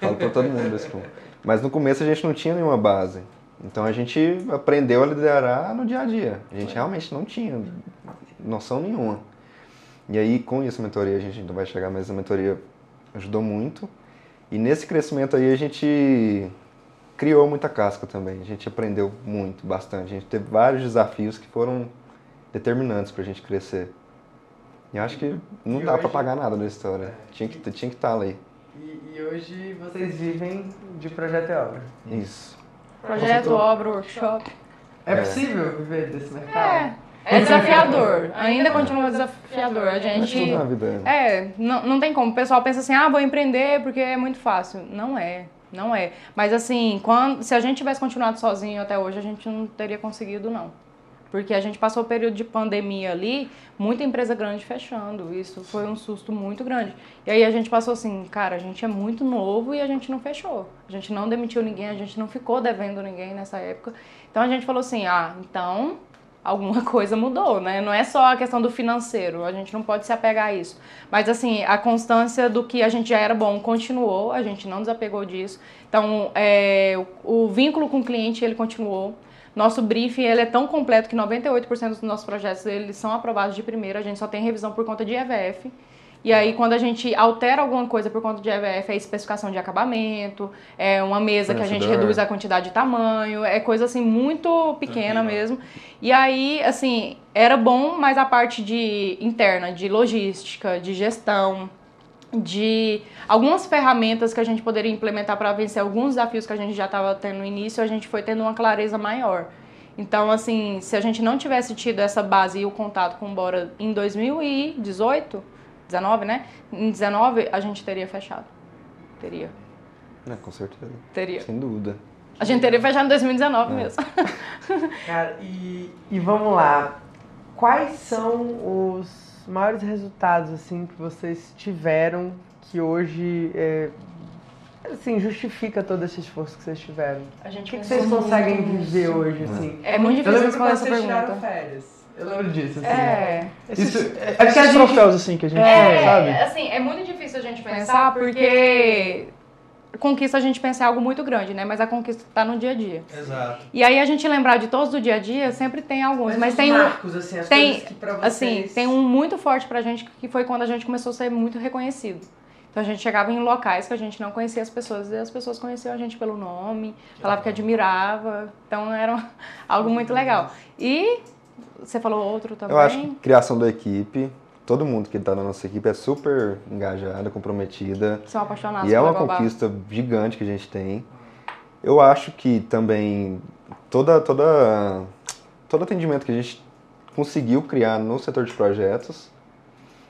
Falo pra todo mundo do Scrum. Mas no começo a gente não tinha nenhuma base. Então a gente aprendeu a liderar no dia a dia. A gente realmente não tinha noção nenhuma. E aí, com isso, a mentoria, a gente ainda vai chegar, mas a mentoria ajudou muito. E nesse crescimento aí a gente criou muita casca também. A gente aprendeu muito, bastante. A gente teve vários desafios que foram determinantes pra gente crescer. E acho que não E dá hoje- pagar nada da história. Tinha que tinha que estar ali. E, e hoje vocês vivem de projeto e obra. Isso. Projeto, obra, workshop. É, É. possível viver desse mercado? É. É desafiador. Ainda continua desafiador. A Mas gente. tudo na vida é. É, não, não tem como. O pessoal pensa assim, ah, vou empreender porque é muito fácil. Não é, não é. Mas assim, quando, se a gente tivesse continuado sozinho até hoje, a gente não teria conseguido, não. Porque a gente passou o período de pandemia ali, muita empresa grande fechando. Isso foi um susto muito grande. E aí a gente passou assim, cara, a gente é muito novo e a gente não fechou. A gente não demitiu ninguém, a gente não ficou devendo ninguém nessa época. Então a gente falou assim, ah, então alguma coisa mudou, né? Não é só a questão do financeiro, a gente não pode se apegar a isso. Mas assim, a constância do que a gente já era bom continuou, a gente não desapegou disso. Então, é, o, o vínculo com o cliente, ele continuou. Nosso briefing ele é tão completo que 98% dos nossos projetos eles são aprovados de primeira, a gente só tem revisão por conta de EVF. E aí, quando a gente altera alguma coisa por conta de EVF, é especificação de acabamento, é uma mesa que a gente reduz a quantidade de tamanho, é coisa assim muito pequena mesmo. E aí, assim, era bom, mas a parte de interna, de logística, de gestão, de algumas ferramentas que a gente poderia implementar para vencer alguns desafios que a gente já estava tendo no início, a gente foi tendo uma clareza maior. Então, assim, se a gente não tivesse tido essa base e o contato com o Bora em 2018, 19, né? Em 19 a gente teria fechado. Teria. É, com certeza. Teria. Sem dúvida. A gente teria fechado em 2019 é. mesmo. Cara, e, e vamos lá. Quais são os maiores resultados assim que vocês tiveram que hoje é, assim justifica todo esse esforço que vocês tiveram? A gente o que, que vocês conseguem viver hoje assim? É muito difícil responder essa pergunta. Férias. Eu lembro disso, assim. É. Isso, é, é esses troféus, assim, que a gente é, sabe? Assim, é muito difícil a gente pensar, porque conquista a gente pensa em algo muito grande, né? Mas a conquista está no dia a dia. Exato. E aí a gente lembrar de todos do dia a dia, sempre tem alguns, mas, mas tem marcos, um assim, as tem que pra vocês... assim, tem um muito forte pra gente que foi quando a gente começou a ser muito reconhecido. Então a gente chegava em locais que a gente não conhecia as pessoas e as pessoas conheciam a gente pelo nome, falavam que admirava. Então era algo muito legal. E você falou outro também? Eu acho que criação da equipe, todo mundo que está na nossa equipe é super engajada, comprometida. São apaixonados E é uma conquista gigante que a gente tem. Eu acho que também toda, toda, todo atendimento que a gente conseguiu criar no setor de projetos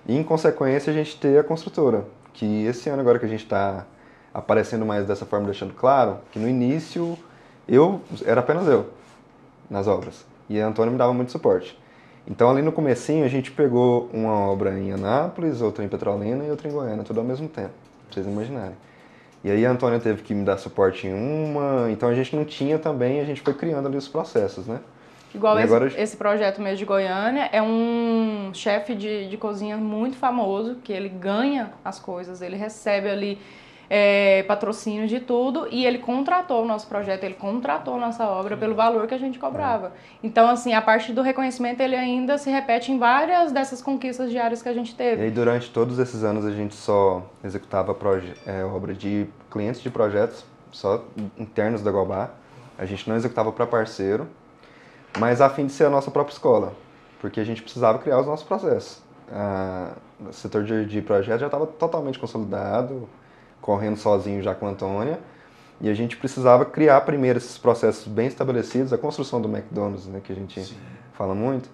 e, em consequência, a gente ter a construtora. Que esse ano, agora que a gente está aparecendo mais dessa forma, deixando claro que no início eu era apenas eu nas obras e a Antônia me dava muito suporte. Então ali no comecinho a gente pegou uma obra em Anápolis, outra em Petrolina e outra em Goiânia, tudo ao mesmo tempo, pra vocês imaginarem. E aí a Antônia teve que me dar suporte em uma, então a gente não tinha também, a gente foi criando ali os processos, né? Igual esse, agora... esse, projeto mesmo de Goiânia, é um chefe de, de cozinha muito famoso, que ele ganha as coisas, ele recebe ali é, patrocínio de tudo e ele contratou o nosso projeto, ele contratou a nossa obra pelo valor que a gente cobrava. Então, assim, a parte do reconhecimento ele ainda se repete em várias dessas conquistas diárias que a gente teve. E aí, durante todos esses anos, a gente só executava é, obra de clientes de projetos, só internos da Gobá. A gente não executava para parceiro, mas a fim de ser a nossa própria escola, porque a gente precisava criar os nossos processos. Ah, o setor de, de projeto já estava totalmente consolidado, correndo sozinho já com a Antônia. E a gente precisava criar primeiro esses processos bem estabelecidos, a construção do McDonald's, né, que a gente Sim. fala muito,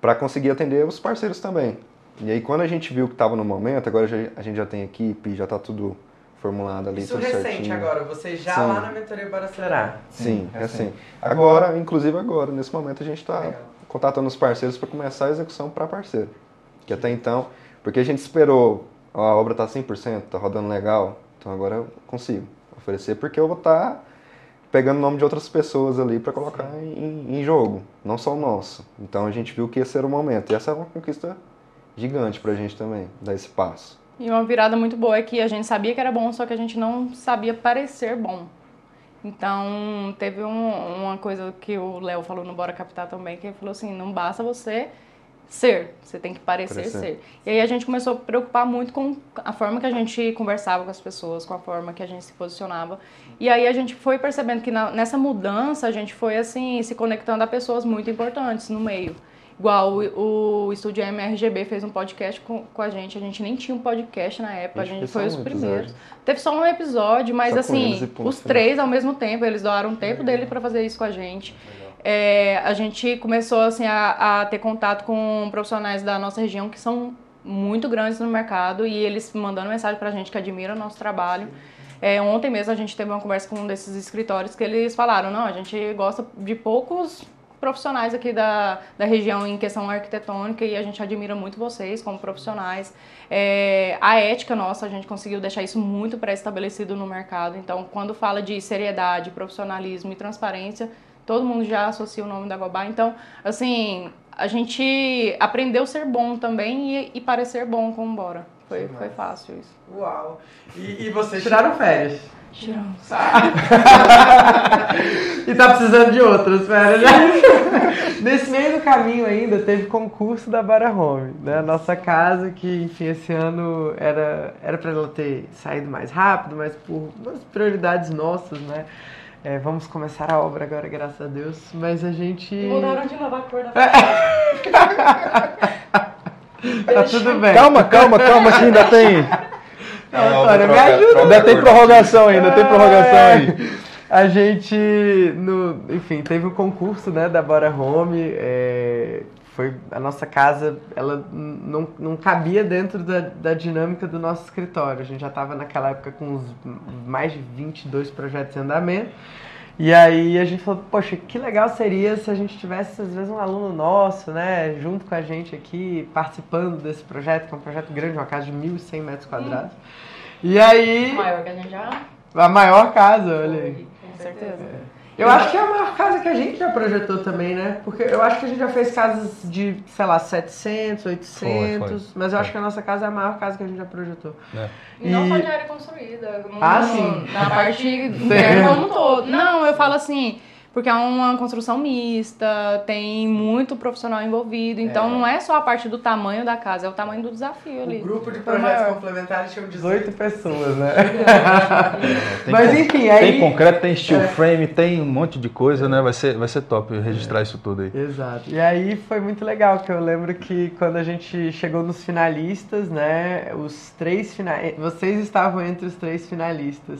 para conseguir atender os parceiros também. E aí quando a gente viu que estava no momento, agora a gente já tem equipe, já está tudo formulado ali, Isso tudo recente certinho. agora, você já Sim. lá na mentoria Baracerá. Sim, é assim. Agora, inclusive agora, nesse momento a gente está contatando os parceiros para começar a execução para parceiro. Que até então, porque a gente esperou, ó, a obra está 100%, está rodando legal, então agora eu consigo oferecer porque eu vou estar tá pegando o nome de outras pessoas ali para colocar em, em, jogo, não só o nosso. Então a gente viu que esse era o momento. E essa é uma conquista gigante para a gente também, dar esse passo. E uma virada muito boa é que a gente sabia que era bom, só que a gente não sabia parecer bom. Então, teve um, uma coisa que o Léo falou no Bora Captar também, que ele falou assim, não basta você ser, você tem que parecer, parecer, ser. E aí a gente começou a preocupar muito com a forma que a gente conversava com as pessoas, com a forma que a gente se posicionava. E aí a gente foi percebendo que na, nessa mudança a gente foi assim se conectando a pessoas muito importantes no meio. Igual o, o Estúdio MRGB fez um podcast com, com a gente, a gente nem tinha um podcast na época, a gente, foi os um primeiros. Teve só um episódio, mas só assim, os três ao mesmo tempo, eles doaram o tempo dele para fazer isso com a gente é, a gente começou assim, a, a ter contato com profissionais da nossa região que são muito grandes no mercado e eles mandando mensagem para a gente que admiram o nosso trabalho. É, ontem mesmo a gente teve uma conversa com um desses escritórios que eles falaram, não, a gente gosta de poucos profissionais aqui da, da região em questão arquitetônica e a gente admira muito vocês como profissionais. É, a ética nossa, a gente conseguiu deixar isso muito pré-estabelecido no mercado. Então, quando fala de seriedade, profissionalismo e transparência, todo mundo já associa o nome da Gobá. Então, assim, a gente aprendeu a ser bom também e, e parecer bom com o Bora. Foi, foi fácil isso. Uau! E, e vocês tiraram férias? Tiramos. e tá precisando de outras férias, né? Nesse meio do caminho ainda teve concurso da Bara Home, né? Nossa casa que, enfim, esse ano era era para ela ter saído mais rápido, mas por umas prioridades nossas, né? É, vamos começar a obra agora, graças a Deus. Mas a gente. Mudaram de novo a cor da Tá tudo bem. Calma, calma, calma, que ainda tem. Não, Antônio, me ajuda. Ainda tem prorrogação ainda, tem prorrogação É. aí. A gente, no, enfim, teve o concurso né, da Bora Home. é, foi a nossa casa, ela não, não cabia dentro da, da dinâmica do nosso escritório. A gente já estava naquela época com uns mais de 22 projetos em andamento. E aí a gente falou, poxa, que legal seria se a gente tivesse, às vezes, um aluno nosso, né, junto com a gente aqui, participando desse projeto, que é um projeto grande, uma casa de 1.100 metros quadrados. E aí, Maior que a gente já. a maior casa, olha aí. Com certeza. Eu acho que é a maior casa que a gente já projetou também, né? Porque eu acho que a gente já fez casas de, sei lá, 700, 800, Foi, foi. mas eu acho Foi. que a nossa casa é a maior casa que a gente já projetou. E não só de área construída. no- Ah, sim. Na parte interna como um todo. Não, eu falo assim, porque é uma construção mista, tem muito profissional envolvido, então É. não é só a parte do tamanho da casa, é o tamanho do desafio ali. O grupo de projetos maior. complementares tinha 18 pessoas, né? Tem Mas con- enfim, aí... Tem concreto, tem steel É. frame, tem um monte de coisa, né? Vai ser, vai ser top registrar isso tudo aí. Exato. E aí foi muito legal, que eu lembro que quando a gente chegou nos finalistas, né, os três finalistas, vocês estavam entre os três finalistas.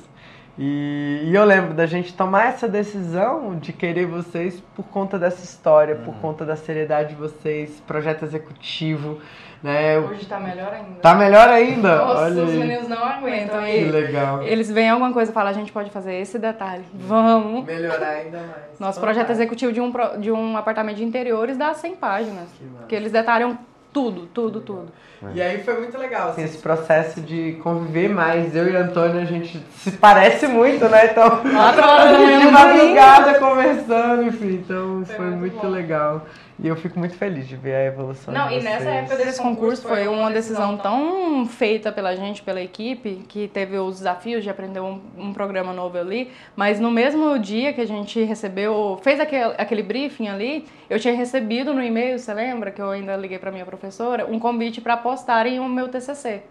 E, e eu lembro da gente tomar essa decisão de querer vocês por conta dessa história, por conta da seriedade de vocês, projeto executivo, né? Hoje tá melhor ainda. Tá melhor ainda? Nossa, Olha os aí. meninos não aguentam. Que legal. eles veem alguma coisa e falam, a gente pode fazer esse detalhe. Vamos. Melhorar ainda mais. Nosso projeto Fantástico. executivo de um, de um apartamento de interiores dá 100 páginas. Que. Porque eles detalham tudo, tudo, tudo. E aí foi muito legal, assim, esse processo de conviver mais. Eu e Antônio, a gente se parece muito, né? Então, Quatro horas de madrugada conversando, enfim. Então, Foi foi, muito muito legal. E eu fico muito feliz de ver a evolução Não, de e nessa vocês. época desse concurso foi uma decisão tão feita pela gente, pela equipe, que teve os desafios de aprender um, um programa novo ali, mas no mesmo dia que a gente recebeu, fez aquele, aquele briefing ali, eu tinha recebido no e-mail, você lembra, que eu ainda liguei pra minha professora, um convite para postarem o meu TCC.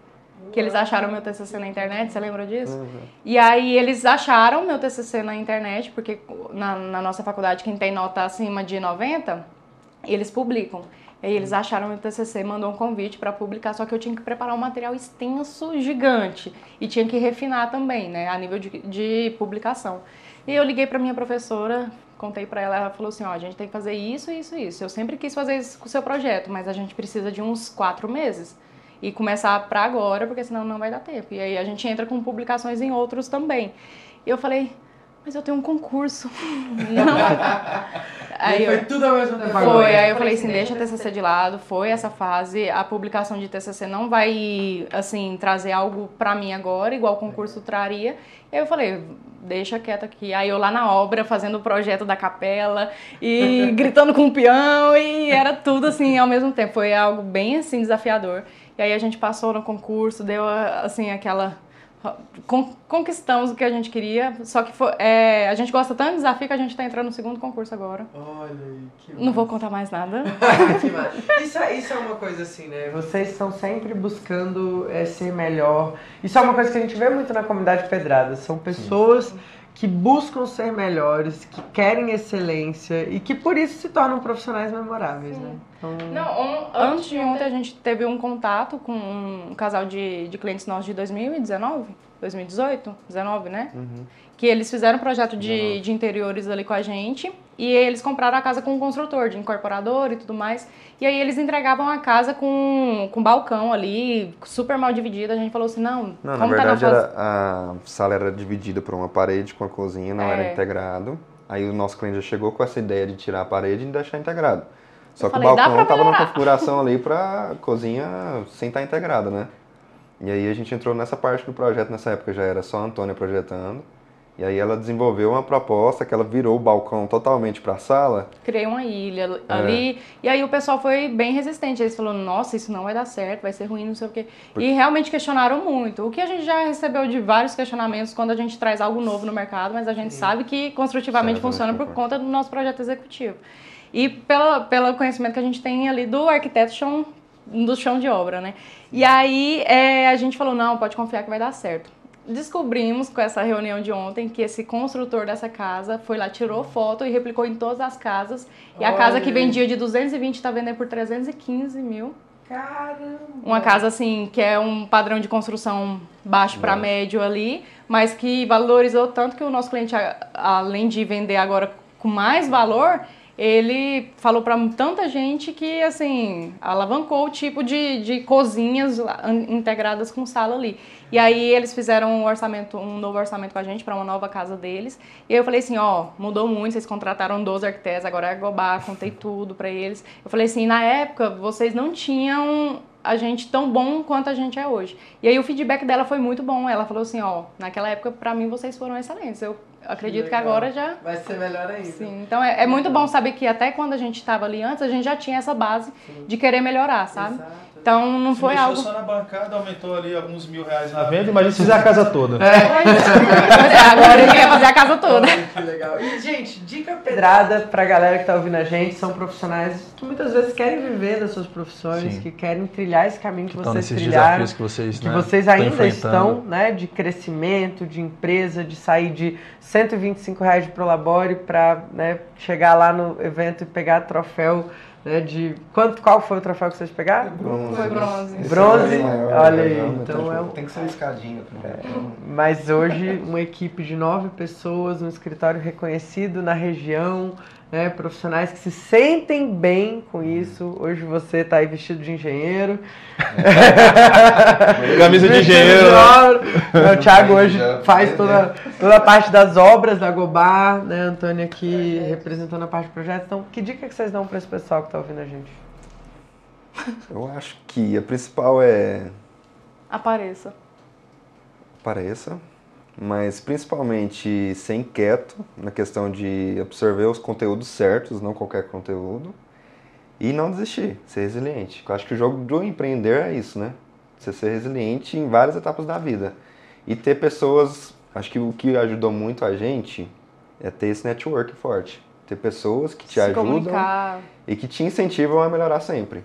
Que eles acharam meu TCC na internet, você lembra disso? E aí eles acharam meu TCC na internet, porque na, na nossa faculdade quem tem nota acima de 90, eles publicam. E aí eles acharam meu TCC, mandou um convite para publicar, só que eu tinha que preparar um material extenso, gigante, e tinha que refinar também, né, a nível de, de publicação. E eu liguei para minha professora, contei para ela, ela falou assim, ó, a gente tem que fazer isso, isso, isso. Eu sempre quis fazer isso com o seu projeto, mas a gente precisa de uns quatro meses e começar para agora, porque senão não vai dar tempo. E aí a gente entra com publicações em outros também. E eu falei, mas eu tenho um concurso. não. Aí foi eu, tudo ao mesmo tempo agora. foi, aí eu falei assim, deixa a TCC de lado, foi essa fase, a publicação de TCC não vai, assim, trazer algo pra mim agora, igual o concurso traria. E aí eu falei, deixa quieto aqui. Aí eu lá na obra, fazendo o projeto da capela, e gritando com o peão, e era tudo, assim, ao mesmo tempo. Foi algo bem, assim, desafiador. E aí a gente passou no concurso, deu, assim, aquela... Con- conquistamos o que a gente queria, só que foi, é, a gente gosta tanto de desafio que a gente tá entrando no segundo concurso agora. Olha aí, que Não vou contar mais nada. Que massa. isso, é, isso é uma coisa assim, né? Vocês estão sempre buscando é, ser melhor. Isso é uma coisa que a gente vê muito na comunidade pedrada. São pessoas que buscam ser melhores, que querem excelência e que por isso se tornam profissionais memoráveis, né? Então, Não, on- antes de ontem a gente teve um contato com um casal de, de clientes nossos de 2019, 2018, 19, né? Que eles fizeram um projeto de, de interiores ali com a gente e eles compraram a casa com um construtor, de incorporador e tudo mais. E aí eles entregavam a casa com, com balcão ali, super mal dividido. A gente falou assim, não, Não, na verdade tá na fase... era, a sala era dividida por uma parede com a cozinha, não É. era integrado. Aí o nosso cliente já chegou com essa ideia de tirar a parede e deixar integrado. Só Eu que falei, o balcão pra tava na melhorar. configuração ali pra cozinha sem estar integrada, né? E aí a gente entrou nessa parte do projeto nessa época, já era só a Antônia projetando. E aí ela desenvolveu uma proposta que ela virou o balcão totalmente para a sala. Criei uma ilha ali. E aí o pessoal foi bem resistente. Eles falaram, nossa, isso não vai dar certo, vai ser ruim, não sei o quê. E realmente questionaram muito. O que a gente já recebeu de vários questionamentos quando a gente traz algo novo no mercado, mas a gente Sim. sabe que construtivamente Certo, funciona por conta do nosso projeto executivo. E pela, pelo conhecimento que a gente tem ali do arquiteto chão, do chão de obra, né? E aí é, a gente falou, não, pode confiar que vai dar certo descobrimos com essa reunião de ontem que esse construtor dessa casa foi lá, tirou foto e replicou em todas as casas. E Olha. a casa que vendia de 220 está vendendo por 315 mil. Caramba! Uma casa assim, que é um padrão de construção baixo para médio ali, mas que valorizou tanto que o nosso cliente, além de vender agora com mais valor, ele falou para tanta gente que, assim, alavancou o tipo de, de cozinhas integradas com sala ali. E aí eles fizeram um orçamento, um novo orçamento com a gente para uma nova casa deles. E aí eu falei assim, ó, mudou muito, vocês contrataram 12 arquitetos, agora é Gobá, contei tudo para eles. Eu falei assim, na época vocês não tinham a gente tão bom quanto a gente é hoje. E aí o feedback dela foi muito bom. Ela falou assim, ó, naquela época para mim vocês foram excelentes. Eu acredito que, que, agora já vai ser melhor ainda. Sim. Então é, é muito bom saber que até quando a gente estava ali antes, a gente já tinha essa base Sim. de querer melhorar, sabe? Exato. Então não se foi algo. só na bancada, aumentou ali alguns mil reais na venda. Imagina se fizer a casa toda. É. é. Agora ele quer fazer a casa toda. que legal. E, gente, dica pedrada pra galera que tá ouvindo a gente, são profissionais que muitas vezes querem viver das suas profissões, Sim. que querem trilhar esse caminho que, que vocês trilharam. que vocês, que né, vocês ainda estão, né? De crescimento, de empresa, de sair de 125 reais de Prolabore para né, chegar lá no evento e pegar troféu né, de quanto, qual foi o troféu que vocês pegaram? Bronze. Foi bronze. Bronze? É Olha aí, então é Tem que ser uma escadinha também. É, mas hoje uma equipe de nove pessoas, um escritório reconhecido na região, né, profissionais que se sentem bem com isso. Hoje você está aí vestido de engenheiro. É. Camisa de engenheiro. Né? O Thiago hoje faz toda, toda a parte das obras da Gobar, né? Antônio aqui representando a parte do projeto. Então, que dica que vocês dão para esse pessoal que está ouvindo a gente? Eu acho que a principal é. Apareça. Apareça mas principalmente ser inquieto na questão de absorver os conteúdos certos, não qualquer conteúdo, e não desistir, ser resiliente. Eu acho que o jogo do empreender é isso, né? Você ser resiliente em várias etapas da vida. E ter pessoas, acho que o que ajudou muito a gente é ter esse network forte. Ter pessoas que te Se ajudam comunicar. e que te incentivam a melhorar sempre.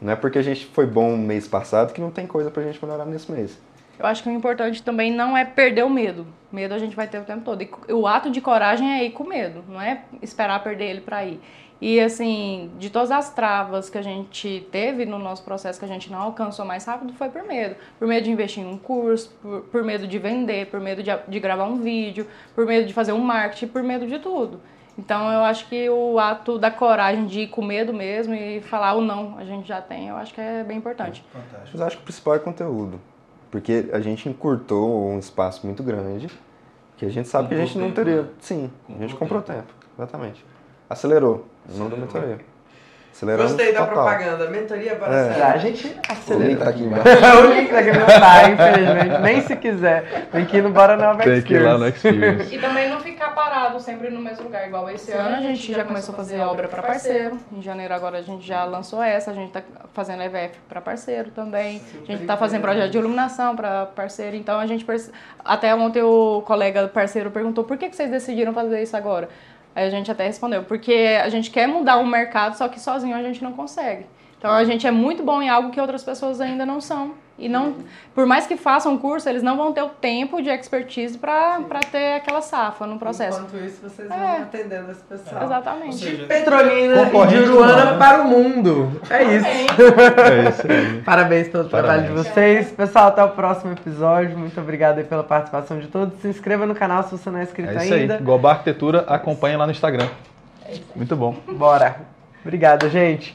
Não é porque a gente foi bom mês passado que não tem coisa pra gente melhorar nesse mês. Eu acho que o importante também não é perder o medo. Medo a gente vai ter o tempo todo. E o ato de coragem é ir com medo, não é esperar perder ele para ir. E assim, de todas as travas que a gente teve no nosso processo que a gente não alcançou mais rápido, foi por medo. Por medo de investir em um curso, por, por medo de vender, por medo de, de gravar um vídeo, por medo de fazer um marketing, por medo de tudo. Então eu acho que o ato da coragem de ir com medo mesmo e falar o não a gente já tem, eu acho que é bem importante. Fantástico. Mas acho que o principal é conteúdo. Porque a gente encurtou um espaço muito grande que a gente sabe comprou que a gente não teria. Né? Sim, comprou a gente comprou tempo. tempo. exatamente. Acelerou, não da mentoria. Aceleramos Gostei da total. propaganda, mentoria para é. acelerar. A gente acelera. O link tá aqui embaixo. o link tá aqui não tá, infelizmente. Nem se quiser. Tem que ir no Bora Nova Tem que ir lá no Experience. E também não ficar parado sempre no mesmo lugar. Igual esse ano a gente já começou a fazer obra para parceiro. Em janeiro agora a gente já lançou essa. A gente tá fazendo EVF para parceiro também. A gente tá fazendo projeto de iluminação para parceiro. Então a gente... Até ontem o colega parceiro perguntou por que vocês decidiram fazer isso agora? Aí a gente até respondeu, porque a gente quer mudar o mercado, só que sozinho a gente não consegue. Então a gente é muito bom em algo que outras pessoas ainda não são. E não, por mais que façam um curso, eles não vão ter o tempo de expertise para ter aquela safa no processo. Enquanto isso, vocês é. vão atendendo esse pessoal. Exatamente. De Petrolina e de Uruana para o mundo. É isso. É isso aí. Parabéns pelo Parabéns. trabalho de vocês. Pessoal, até o próximo episódio. Muito obrigado pela participação de todos. Se inscreva no canal se você não é inscrito é isso ainda. Aí. Gobar Arquitetura, acompanhe lá no Instagram. Muito bom. Bora. Obrigado, gente.